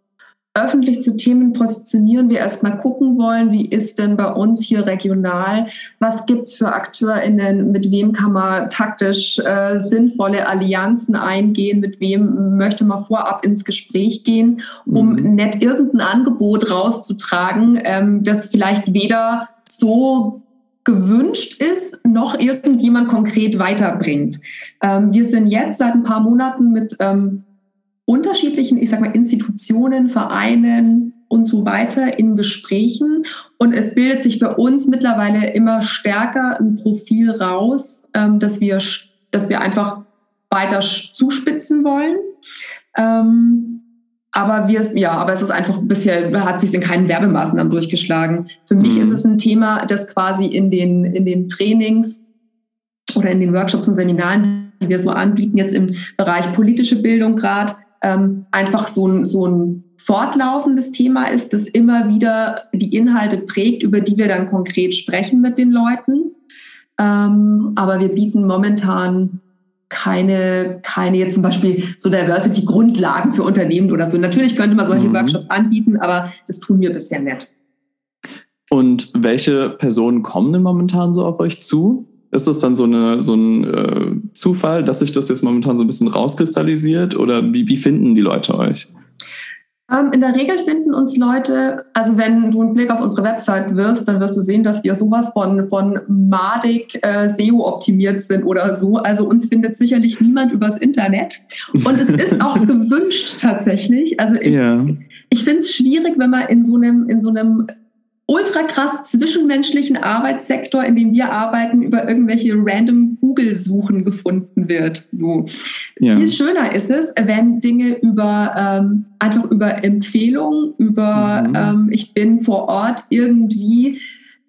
öffentlich zu Themen positionieren, wir erstmal gucken wollen, wie ist denn bei uns hier regional, was gibt es für AkteurInnen, mit wem kann man taktisch äh, sinnvolle Allianzen eingehen, mit wem möchte man vorab ins Gespräch gehen, um mhm. nicht irgendein Angebot rauszutragen, ähm, das vielleicht weder so gewünscht ist, noch irgendjemand konkret weiterbringt. Ähm, wir sind jetzt seit ein paar Monaten mit ähm, unterschiedlichen, ich sag mal, Institutionen, Vereinen und so weiter in Gesprächen. Und es bildet sich bei uns mittlerweile immer stärker ein Profil raus, ähm, dass, wir, dass wir einfach weiter zuspitzen wollen. Ähm, aber wir, ja, aber es ist einfach bisher hat sich in keinen Werbemaßnahmen durchgeschlagen. Für mich mhm. ist es ein Thema, das quasi in den, in den Trainings oder in den Workshops und Seminaren, die wir so anbieten, jetzt im Bereich politische Bildung gerade, ähm, einfach so ein, so ein fortlaufendes Thema ist, das immer wieder die Inhalte prägt, über die wir dann konkret sprechen mit den Leuten. Ähm, aber wir bieten momentan keine, keine jetzt zum Beispiel so Diversity-Grundlagen für Unternehmen oder so. Natürlich könnte man solche mhm. Workshops anbieten, aber das tun wir bisher nicht. Und welche Personen kommen denn momentan so auf euch zu? Ist das dann so, eine, so ein äh, Zufall, dass sich das jetzt momentan so ein bisschen rauskristallisiert oder wie, wie finden die Leute euch? Ähm, in der Regel finden uns Leute, also wenn du einen Blick auf unsere Website wirfst, dann wirst du sehen, dass wir sowas von, von madig äh, SEO optimiert sind oder so. Also uns findet sicherlich niemand übers Internet. Und es ist auch gewünscht tatsächlich. Also ich, ja. ich finde es schwierig, wenn man in so einem, in so einem ultra krass zwischenmenschlichen Arbeitssektor, in dem wir arbeiten, über irgendwelche random Google-Suchen gefunden wird. So Ja. viel schöner ist es, wenn Dinge über ähm, einfach über Empfehlungen, über Mhm. ähm, ich bin vor Ort irgendwie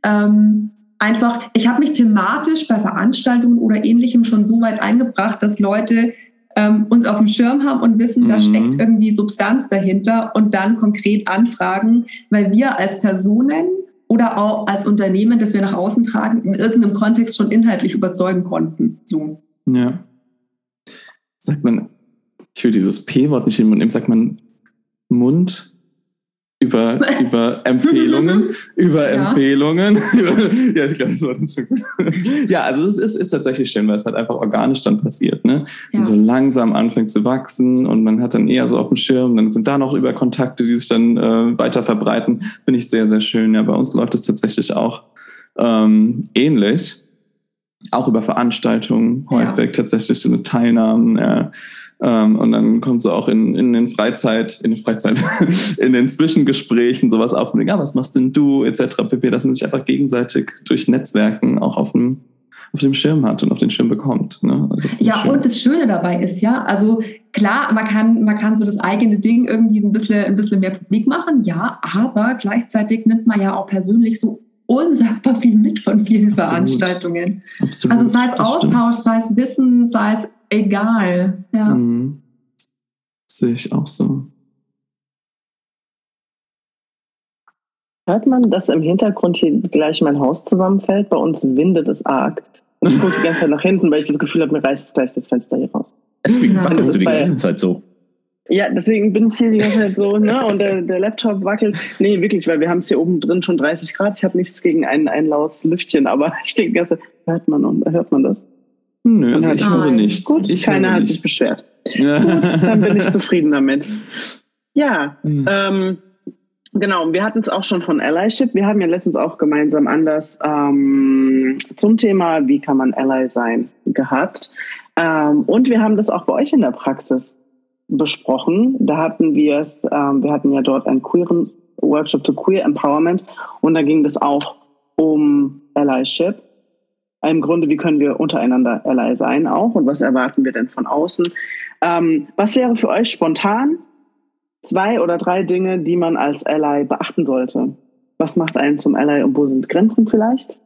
ähm, einfach. Ich habe mich thematisch bei Veranstaltungen oder Ähnlichem schon so weit eingebracht, dass Leute ähm, uns auf dem Schirm haben und wissen, da Mhm. steckt irgendwie Substanz dahinter und dann konkret anfragen, weil wir als Personen oder auch als Unternehmen, das wir nach außen tragen, in irgendeinem Kontext schon inhaltlich überzeugen konnten. So. Ja. Sagt man, ich will dieses P-Wort nicht in den Mund nehmen, sagt man Mund über, über Empfehlungen, über Ja. Empfehlungen. ja, ich glaube, das war das schon gut. ja, also es ist, ist tatsächlich schön, weil es halt einfach organisch dann passiert, ne? Ja. Und so langsam anfängt zu wachsen und man hat dann eher so auf dem Schirm, dann sind da noch über Kontakte, die sich dann äh, weiter verbreiten. Finde ich sehr, sehr schön. Ja, bei uns läuft es tatsächlich auch ähm, ähnlich. Auch über Veranstaltungen Ja. häufig tatsächlich so eine Teilnahmen. Ja. Ähm, und dann kommt so auch in, in den Freizeit, in den Freizeit, in den Zwischengesprächen sowas auf, ja, was machst denn du, etc. pp, dass man sich einfach gegenseitig durch Netzwerken auch auf dem, auf dem Schirm hat und auf den Schirm bekommt. Ne? Also Ja, schön. und das Schöne dabei ist ja, also klar, man kann, man kann so das eigene Ding irgendwie ein bisschen, ein bisschen mehr publik machen, ja, aber gleichzeitig nimmt man ja auch persönlich so unsagbar viel mit von vielen Absolut. Veranstaltungen. Absolut, Also sei es das stimmt. Austausch, sei es Wissen, sei es egal. Ja. Mhm. Sehe ich auch so. Hört man, dass im Hintergrund hier gleich mein Haus zusammenfällt? Bei uns windet es arg. Und ich gucke die ganze Zeit nach hinten, weil ich das Gefühl habe, mir reißt gleich das Fenster hier raus. Deswegen wackelst du die ganze Zeit so. Ja, deswegen bin ich hier die ganze Zeit so, ne? Und der, der Laptop wackelt. Nee, wirklich, weil wir haben es hier oben drin schon 30 Grad. Ich habe nichts gegen ein, ein laues Lüftchen, aber ich denke, die ganze Zeit, hört man, und, hört man das? Nö, also ich es. höre nichts. Gut, ich keiner hat nichts. sich beschwert. Dann bin ich zufrieden damit. Ja, ähm, genau. Wir hatten es auch schon von Allyship. Wir haben ja letztens auch gemeinsam anders ähm, zum Thema, wie kann man Ally sein, gehabt. Ähm, und wir haben das auch bei euch in der Praxis besprochen. Da hatten wir es, ähm, wir hatten ja dort einen queeren Workshop zu Queer Empowerment und da ging das auch um Allyship. Im Grunde, wie können wir untereinander Ally sein auch und was erwarten wir denn von außen? Ähm, was wäre für euch spontan zwei oder drei Dinge, die man als Ally beachten sollte? Was macht einen zum Ally und wo sind Grenzen vielleicht?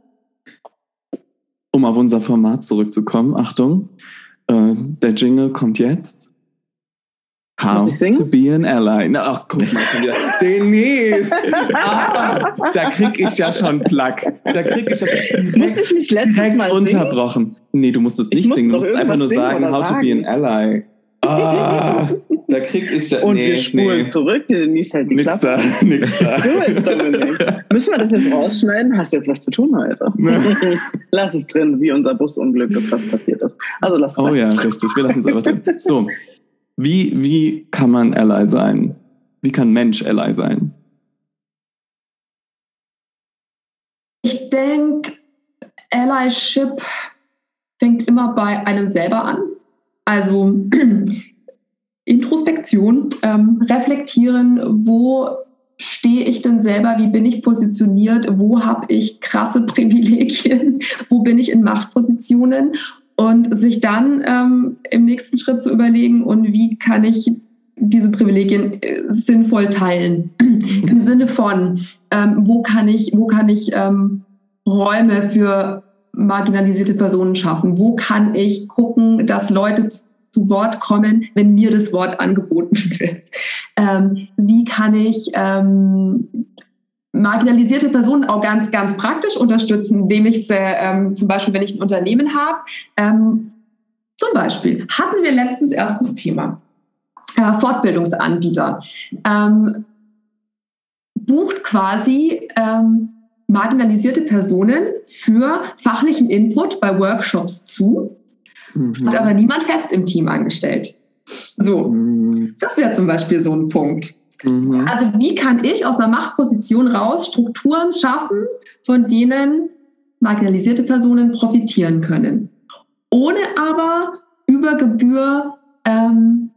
Um auf unser Format zurückzukommen, Achtung, äh, der Jingle kommt jetzt. How Muss ich singen? to be an ally. Na, ach, guck mal schon wieder. Denise! Ah, da krieg ich ja schon Plack. Da krieg ich ja Musste direkt, ich nicht letztes direkt Mal singen? unterbrochen. Nee, du musst es Ich nicht muss singen. Du musst einfach nur sagen, how to be an ally. Ah, da krieg ich ja. Und nee, wir spulen nee. zurück, die Denise hält die Nix Klappe. da, nix da. Du jetzt, Dominik. Müssen wir das jetzt rausschneiden? Hast du jetzt was zu tun heute? lass es drin, wie unser Busunglück, das was passiert ist. Also lass es Oh sein. ja, richtig. Wir lassen es einfach drin. So, wie, wie kann man Ally sein? Wie kann Mensch Ally sein? Ich denke, Allyship fängt immer bei einem selber an. Also Introspektion, ähm, reflektieren, wo stehe ich denn selber, wie bin ich positioniert, wo habe ich krasse Privilegien, wo bin ich in Machtpositionen und sich dann ähm, im nächsten Schritt zu überlegen, und wie kann ich diese Privilegien äh, sinnvoll teilen. Im Sinne von, ähm, wo kann ich, wo kann ich ähm, Räume für marginalisierte Personen schaffen? Wo kann ich gucken, dass Leute zu, zu Wort kommen, wenn mir das Wort angeboten wird? Ähm, wie kann ich ähm, marginalisierte Personen auch ganz, ganz praktisch unterstützen, indem ich sie, ähm, zum Beispiel, wenn ich ein Unternehmen habe, ähm, zum Beispiel hatten wir letztens erstes Thema. Äh, Fortbildungsanbieter ähm, bucht quasi ähm, marginalisierte Personen für fachlichen Input bei Workshops zu, Mhm. hat aber niemand fest im Team angestellt. So, Mhm. das wäre zum Beispiel so ein Punkt. Mhm. Also wie kann ich aus einer Machtposition raus Strukturen schaffen, von denen marginalisierte Personen profitieren können, ohne aber über Gebühr ähm,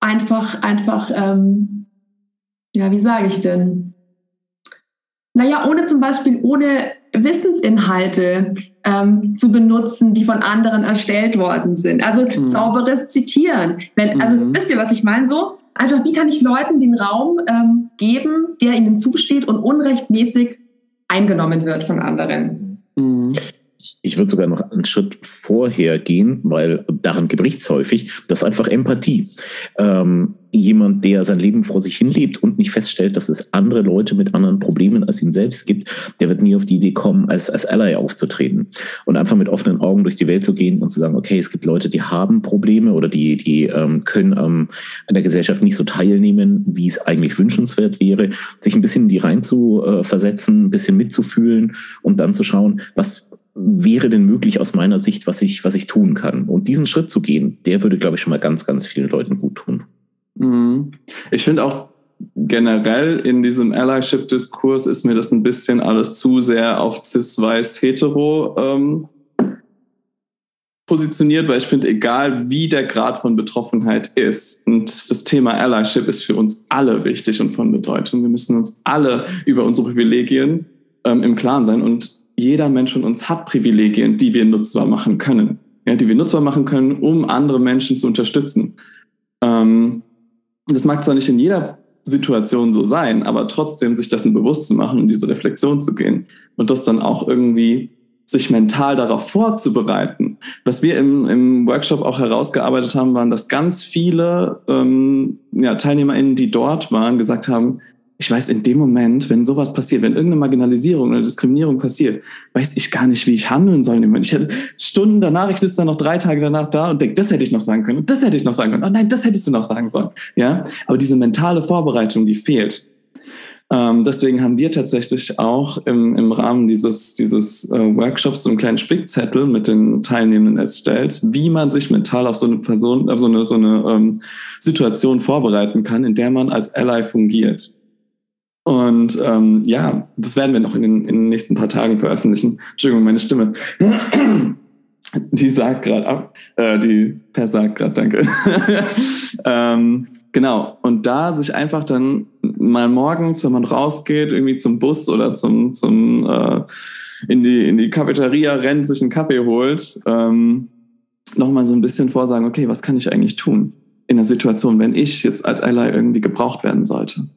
einfach, einfach, ähm, ja, wie sage ich denn, Naja, ohne zum Beispiel, ohne Wissensinhalte ähm, zu benutzen, die von anderen erstellt worden sind. Also mhm. sauberes Zitieren. Wenn, also mhm. wisst ihr, was ich meine? So einfach, wie kann ich Leuten den Raum ähm, geben, der ihnen zusteht und unrechtmäßig eingenommen wird von anderen? Mhm ich würde sogar noch einen Schritt vorher gehen, weil daran gebricht es häufig, das ist einfach Empathie. Ähm, jemand, der sein Leben vor sich hinlebt und nicht feststellt, dass es andere Leute mit anderen Problemen als ihn selbst gibt, der wird nie auf die Idee kommen, als, als Ally aufzutreten und einfach mit offenen Augen durch die Welt zu gehen und zu sagen, okay, es gibt Leute, die haben Probleme oder die, die ähm, können ähm, an der Gesellschaft nicht so teilnehmen, wie es eigentlich wünschenswert wäre, sich ein bisschen in die rein zu äh, versetzen, ein bisschen mitzufühlen und dann zu schauen, was wäre denn möglich aus meiner Sicht, was ich, was ich tun kann? Und diesen Schritt zu gehen, der würde, glaube ich, schon mal ganz, ganz vielen Leuten gut tun. Mhm. Ich finde auch generell in diesem Allyship-Diskurs ist mir das ein bisschen alles zu sehr auf cis-weiß-hetero ähm, positioniert, weil ich finde, egal wie der Grad von Betroffenheit ist, und das Thema Allyship ist für uns alle wichtig und von Bedeutung. Wir müssen uns alle über unsere Privilegien ähm, im Klaren sein und jeder Mensch von uns hat Privilegien, die wir nutzbar machen können. Ja, die wir nutzbar machen können, um andere Menschen zu unterstützen. Ähm, das mag zwar nicht in jeder Situation so sein, aber trotzdem sich dessen bewusst zu machen und diese Reflexion zu gehen und das dann auch irgendwie sich mental darauf vorzubereiten. Was wir im, im Workshop auch herausgearbeitet haben, waren, dass ganz viele ähm, ja, TeilnehmerInnen, die dort waren, gesagt haben, ich weiß in dem Moment, wenn sowas passiert, wenn irgendeine Marginalisierung oder Diskriminierung passiert, weiß ich gar nicht, wie ich handeln soll. Ich hätte Stunden danach, ich sitze dann noch drei Tage danach da und denke, das hätte ich noch sagen können das hätte ich noch sagen können. Oh nein, das hättest du noch sagen sollen. Ja, aber diese mentale Vorbereitung, die fehlt. Ähm, deswegen haben wir tatsächlich auch im, im Rahmen dieses, dieses äh, Workshops so einen kleinen Spickzettel mit den Teilnehmenden erstellt, wie man sich mental auf so eine Person, auf so eine, so eine ähm, Situation vorbereiten kann, in der man als Ally fungiert. Und ähm, ja, das werden wir noch in den, in den nächsten paar Tagen veröffentlichen. Entschuldigung, meine Stimme. Die sagt gerade ab. Äh, die Per sagt gerade, danke. ähm, genau. Und da sich einfach dann mal morgens, wenn man rausgeht, irgendwie zum Bus oder zum, zum äh, in, die, in die Cafeteria rennt, sich einen Kaffee holt, ähm, nochmal so ein bisschen vorsagen, okay, was kann ich eigentlich tun in der Situation, wenn ich jetzt als Ally irgendwie gebraucht werden sollte?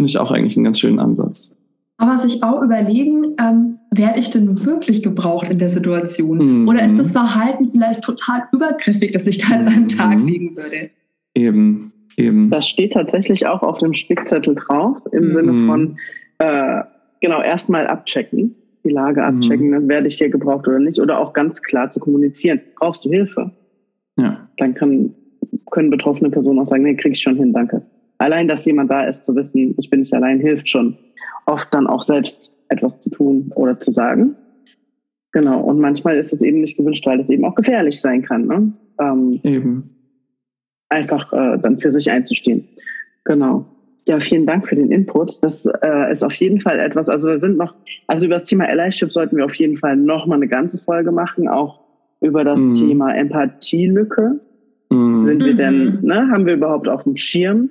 Finde ich auch eigentlich einen ganz schönen Ansatz. Aber sich auch überlegen, ähm, werde ich denn wirklich gebraucht in der Situation? Mhm. Oder ist das Verhalten vielleicht total übergriffig, dass ich da jetzt einen Tag mhm. legen würde? Eben, eben. Das steht tatsächlich auch auf dem Spickzettel drauf, im mhm. Sinne von, äh, genau, erstmal abchecken, die Lage abchecken, mhm. werde ich hier gebraucht oder nicht, oder auch ganz klar zu kommunizieren, brauchst du Hilfe? Ja. Dann kann, können betroffene Personen auch sagen, nee, krieg ich schon hin, danke allein, dass jemand da ist, zu wissen, ich bin nicht allein, hilft schon. Oft dann auch selbst etwas zu tun oder zu sagen. Genau. Und manchmal ist es eben nicht gewünscht, weil es eben auch gefährlich sein kann. Ne? Ähm, eben. Einfach äh, dann für sich einzustehen. Genau. Ja, vielen Dank für den Input. Das äh, ist auf jeden Fall etwas, also da sind noch, also über das Thema Allyship sollten wir auf jeden Fall noch mal eine ganze Folge machen, auch über das mhm. Thema Empathielücke. Mhm. Sind wir denn, mhm. ne, haben wir überhaupt auf dem Schirm?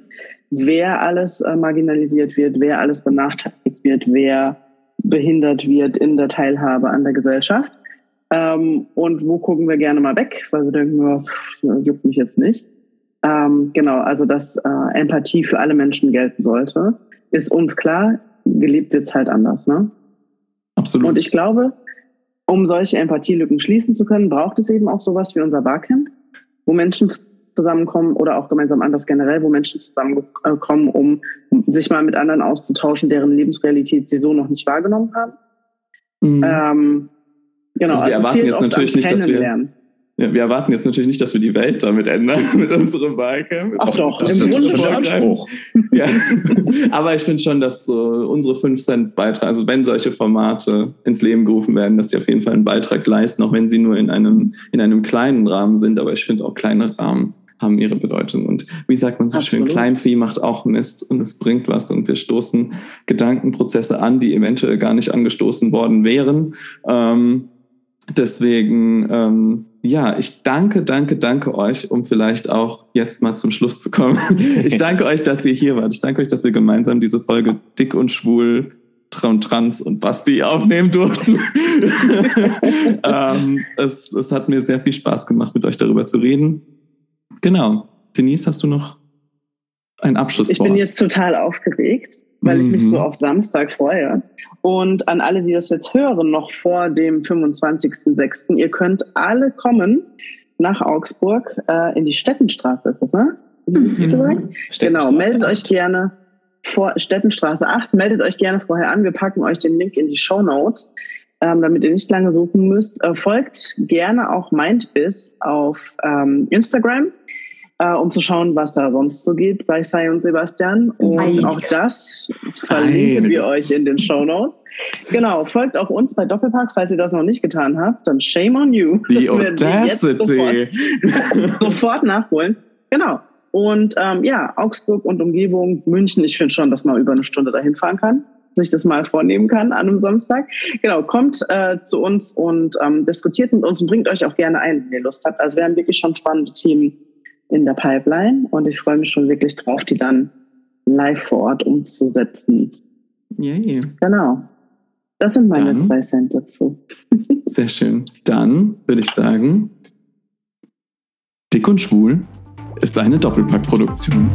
Wer alles äh, marginalisiert wird, wer alles benachteiligt wird, wer behindert wird in der Teilhabe an der Gesellschaft. Ähm, und wo gucken wir gerne mal weg, weil wir denken, oh, pff, juckt mich jetzt nicht. Ähm, genau, also dass äh, Empathie für alle Menschen gelten sollte, ist uns klar, gelebt wird es halt anders. Ne? Absolut. Und ich glaube, um solche Empathielücken schließen zu können, braucht es eben auch sowas wie unser Barcamp, wo Menschen zusammenkommen oder auch gemeinsam anders generell, wo Menschen zusammenkommen, um sich mal mit anderen auszutauschen, deren Lebensrealität sie so noch nicht wahrgenommen haben. Mhm. Ähm, genau, also wir also erwarten jetzt natürlich nicht, dass wir ja, wir erwarten jetzt natürlich nicht, dass wir die Welt damit ändern mit unserem Wahlkampf. Ach doch, im Grunde schon Anspruch. Ja. Aber ich finde schon, dass so unsere 5 Cent Beitrag, also wenn solche Formate ins Leben gerufen werden, dass sie auf jeden Fall einen Beitrag leisten, auch wenn sie nur in einem, in einem kleinen Rahmen sind. Aber ich finde auch kleine Rahmen haben ihre Bedeutung. Und wie sagt man so Absolut. schön, Kleinvieh macht auch Mist und es bringt was. Und wir stoßen Gedankenprozesse an, die eventuell gar nicht angestoßen worden wären. Ähm, deswegen, ähm, ja, ich danke, danke, danke euch, um vielleicht auch jetzt mal zum Schluss zu kommen. Ich danke euch, dass ihr hier wart. Ich danke euch, dass wir gemeinsam diese Folge Dick und Schwul und Trans und Basti aufnehmen durften. ähm, es, es hat mir sehr viel Spaß gemacht, mit euch darüber zu reden. Genau. Denise, hast du noch ein Abschlusswort? Ich bin jetzt total aufgeregt, weil mhm. ich mich so mhm. auf Samstag freue. Und an alle, die das jetzt hören, noch vor dem 25.06., ihr könnt alle kommen nach Augsburg äh, in die Stettenstraße, ist das, ne? Mhm. Genau, meldet euch gerne vor Stettenstraße 8, meldet euch gerne vorher an. Wir packen euch den Link in die Show Notes, ähm, damit ihr nicht lange suchen müsst. Äh, folgt gerne auch Mindbiz auf ähm, Instagram äh, um zu schauen, was da sonst so geht bei Sai und Sebastian. Und Einiges. auch das verlinken Einiges. wir euch in den Show Notes. Genau, folgt auch uns bei Doppelpack, falls ihr das noch nicht getan habt, dann shame on you. Die Audacity. Sofort, sofort nachholen. Genau. Und ähm, ja, Augsburg und Umgebung, München, ich finde schon, dass man über eine Stunde dahin fahren kann sich das mal vornehmen kann an einem Samstag. Genau, kommt äh, zu uns und ähm, diskutiert mit uns und bringt euch auch gerne ein, wenn ihr Lust habt. Also wir haben wirklich schon spannende Themen in der Pipeline und ich freue mich schon wirklich drauf, die dann live vor Ort umzusetzen. Yay. Genau. Das sind meine dann, zwei Cent dazu. sehr schön. Dann würde ich sagen, Dick und Schwul ist eine Doppelpackproduktion.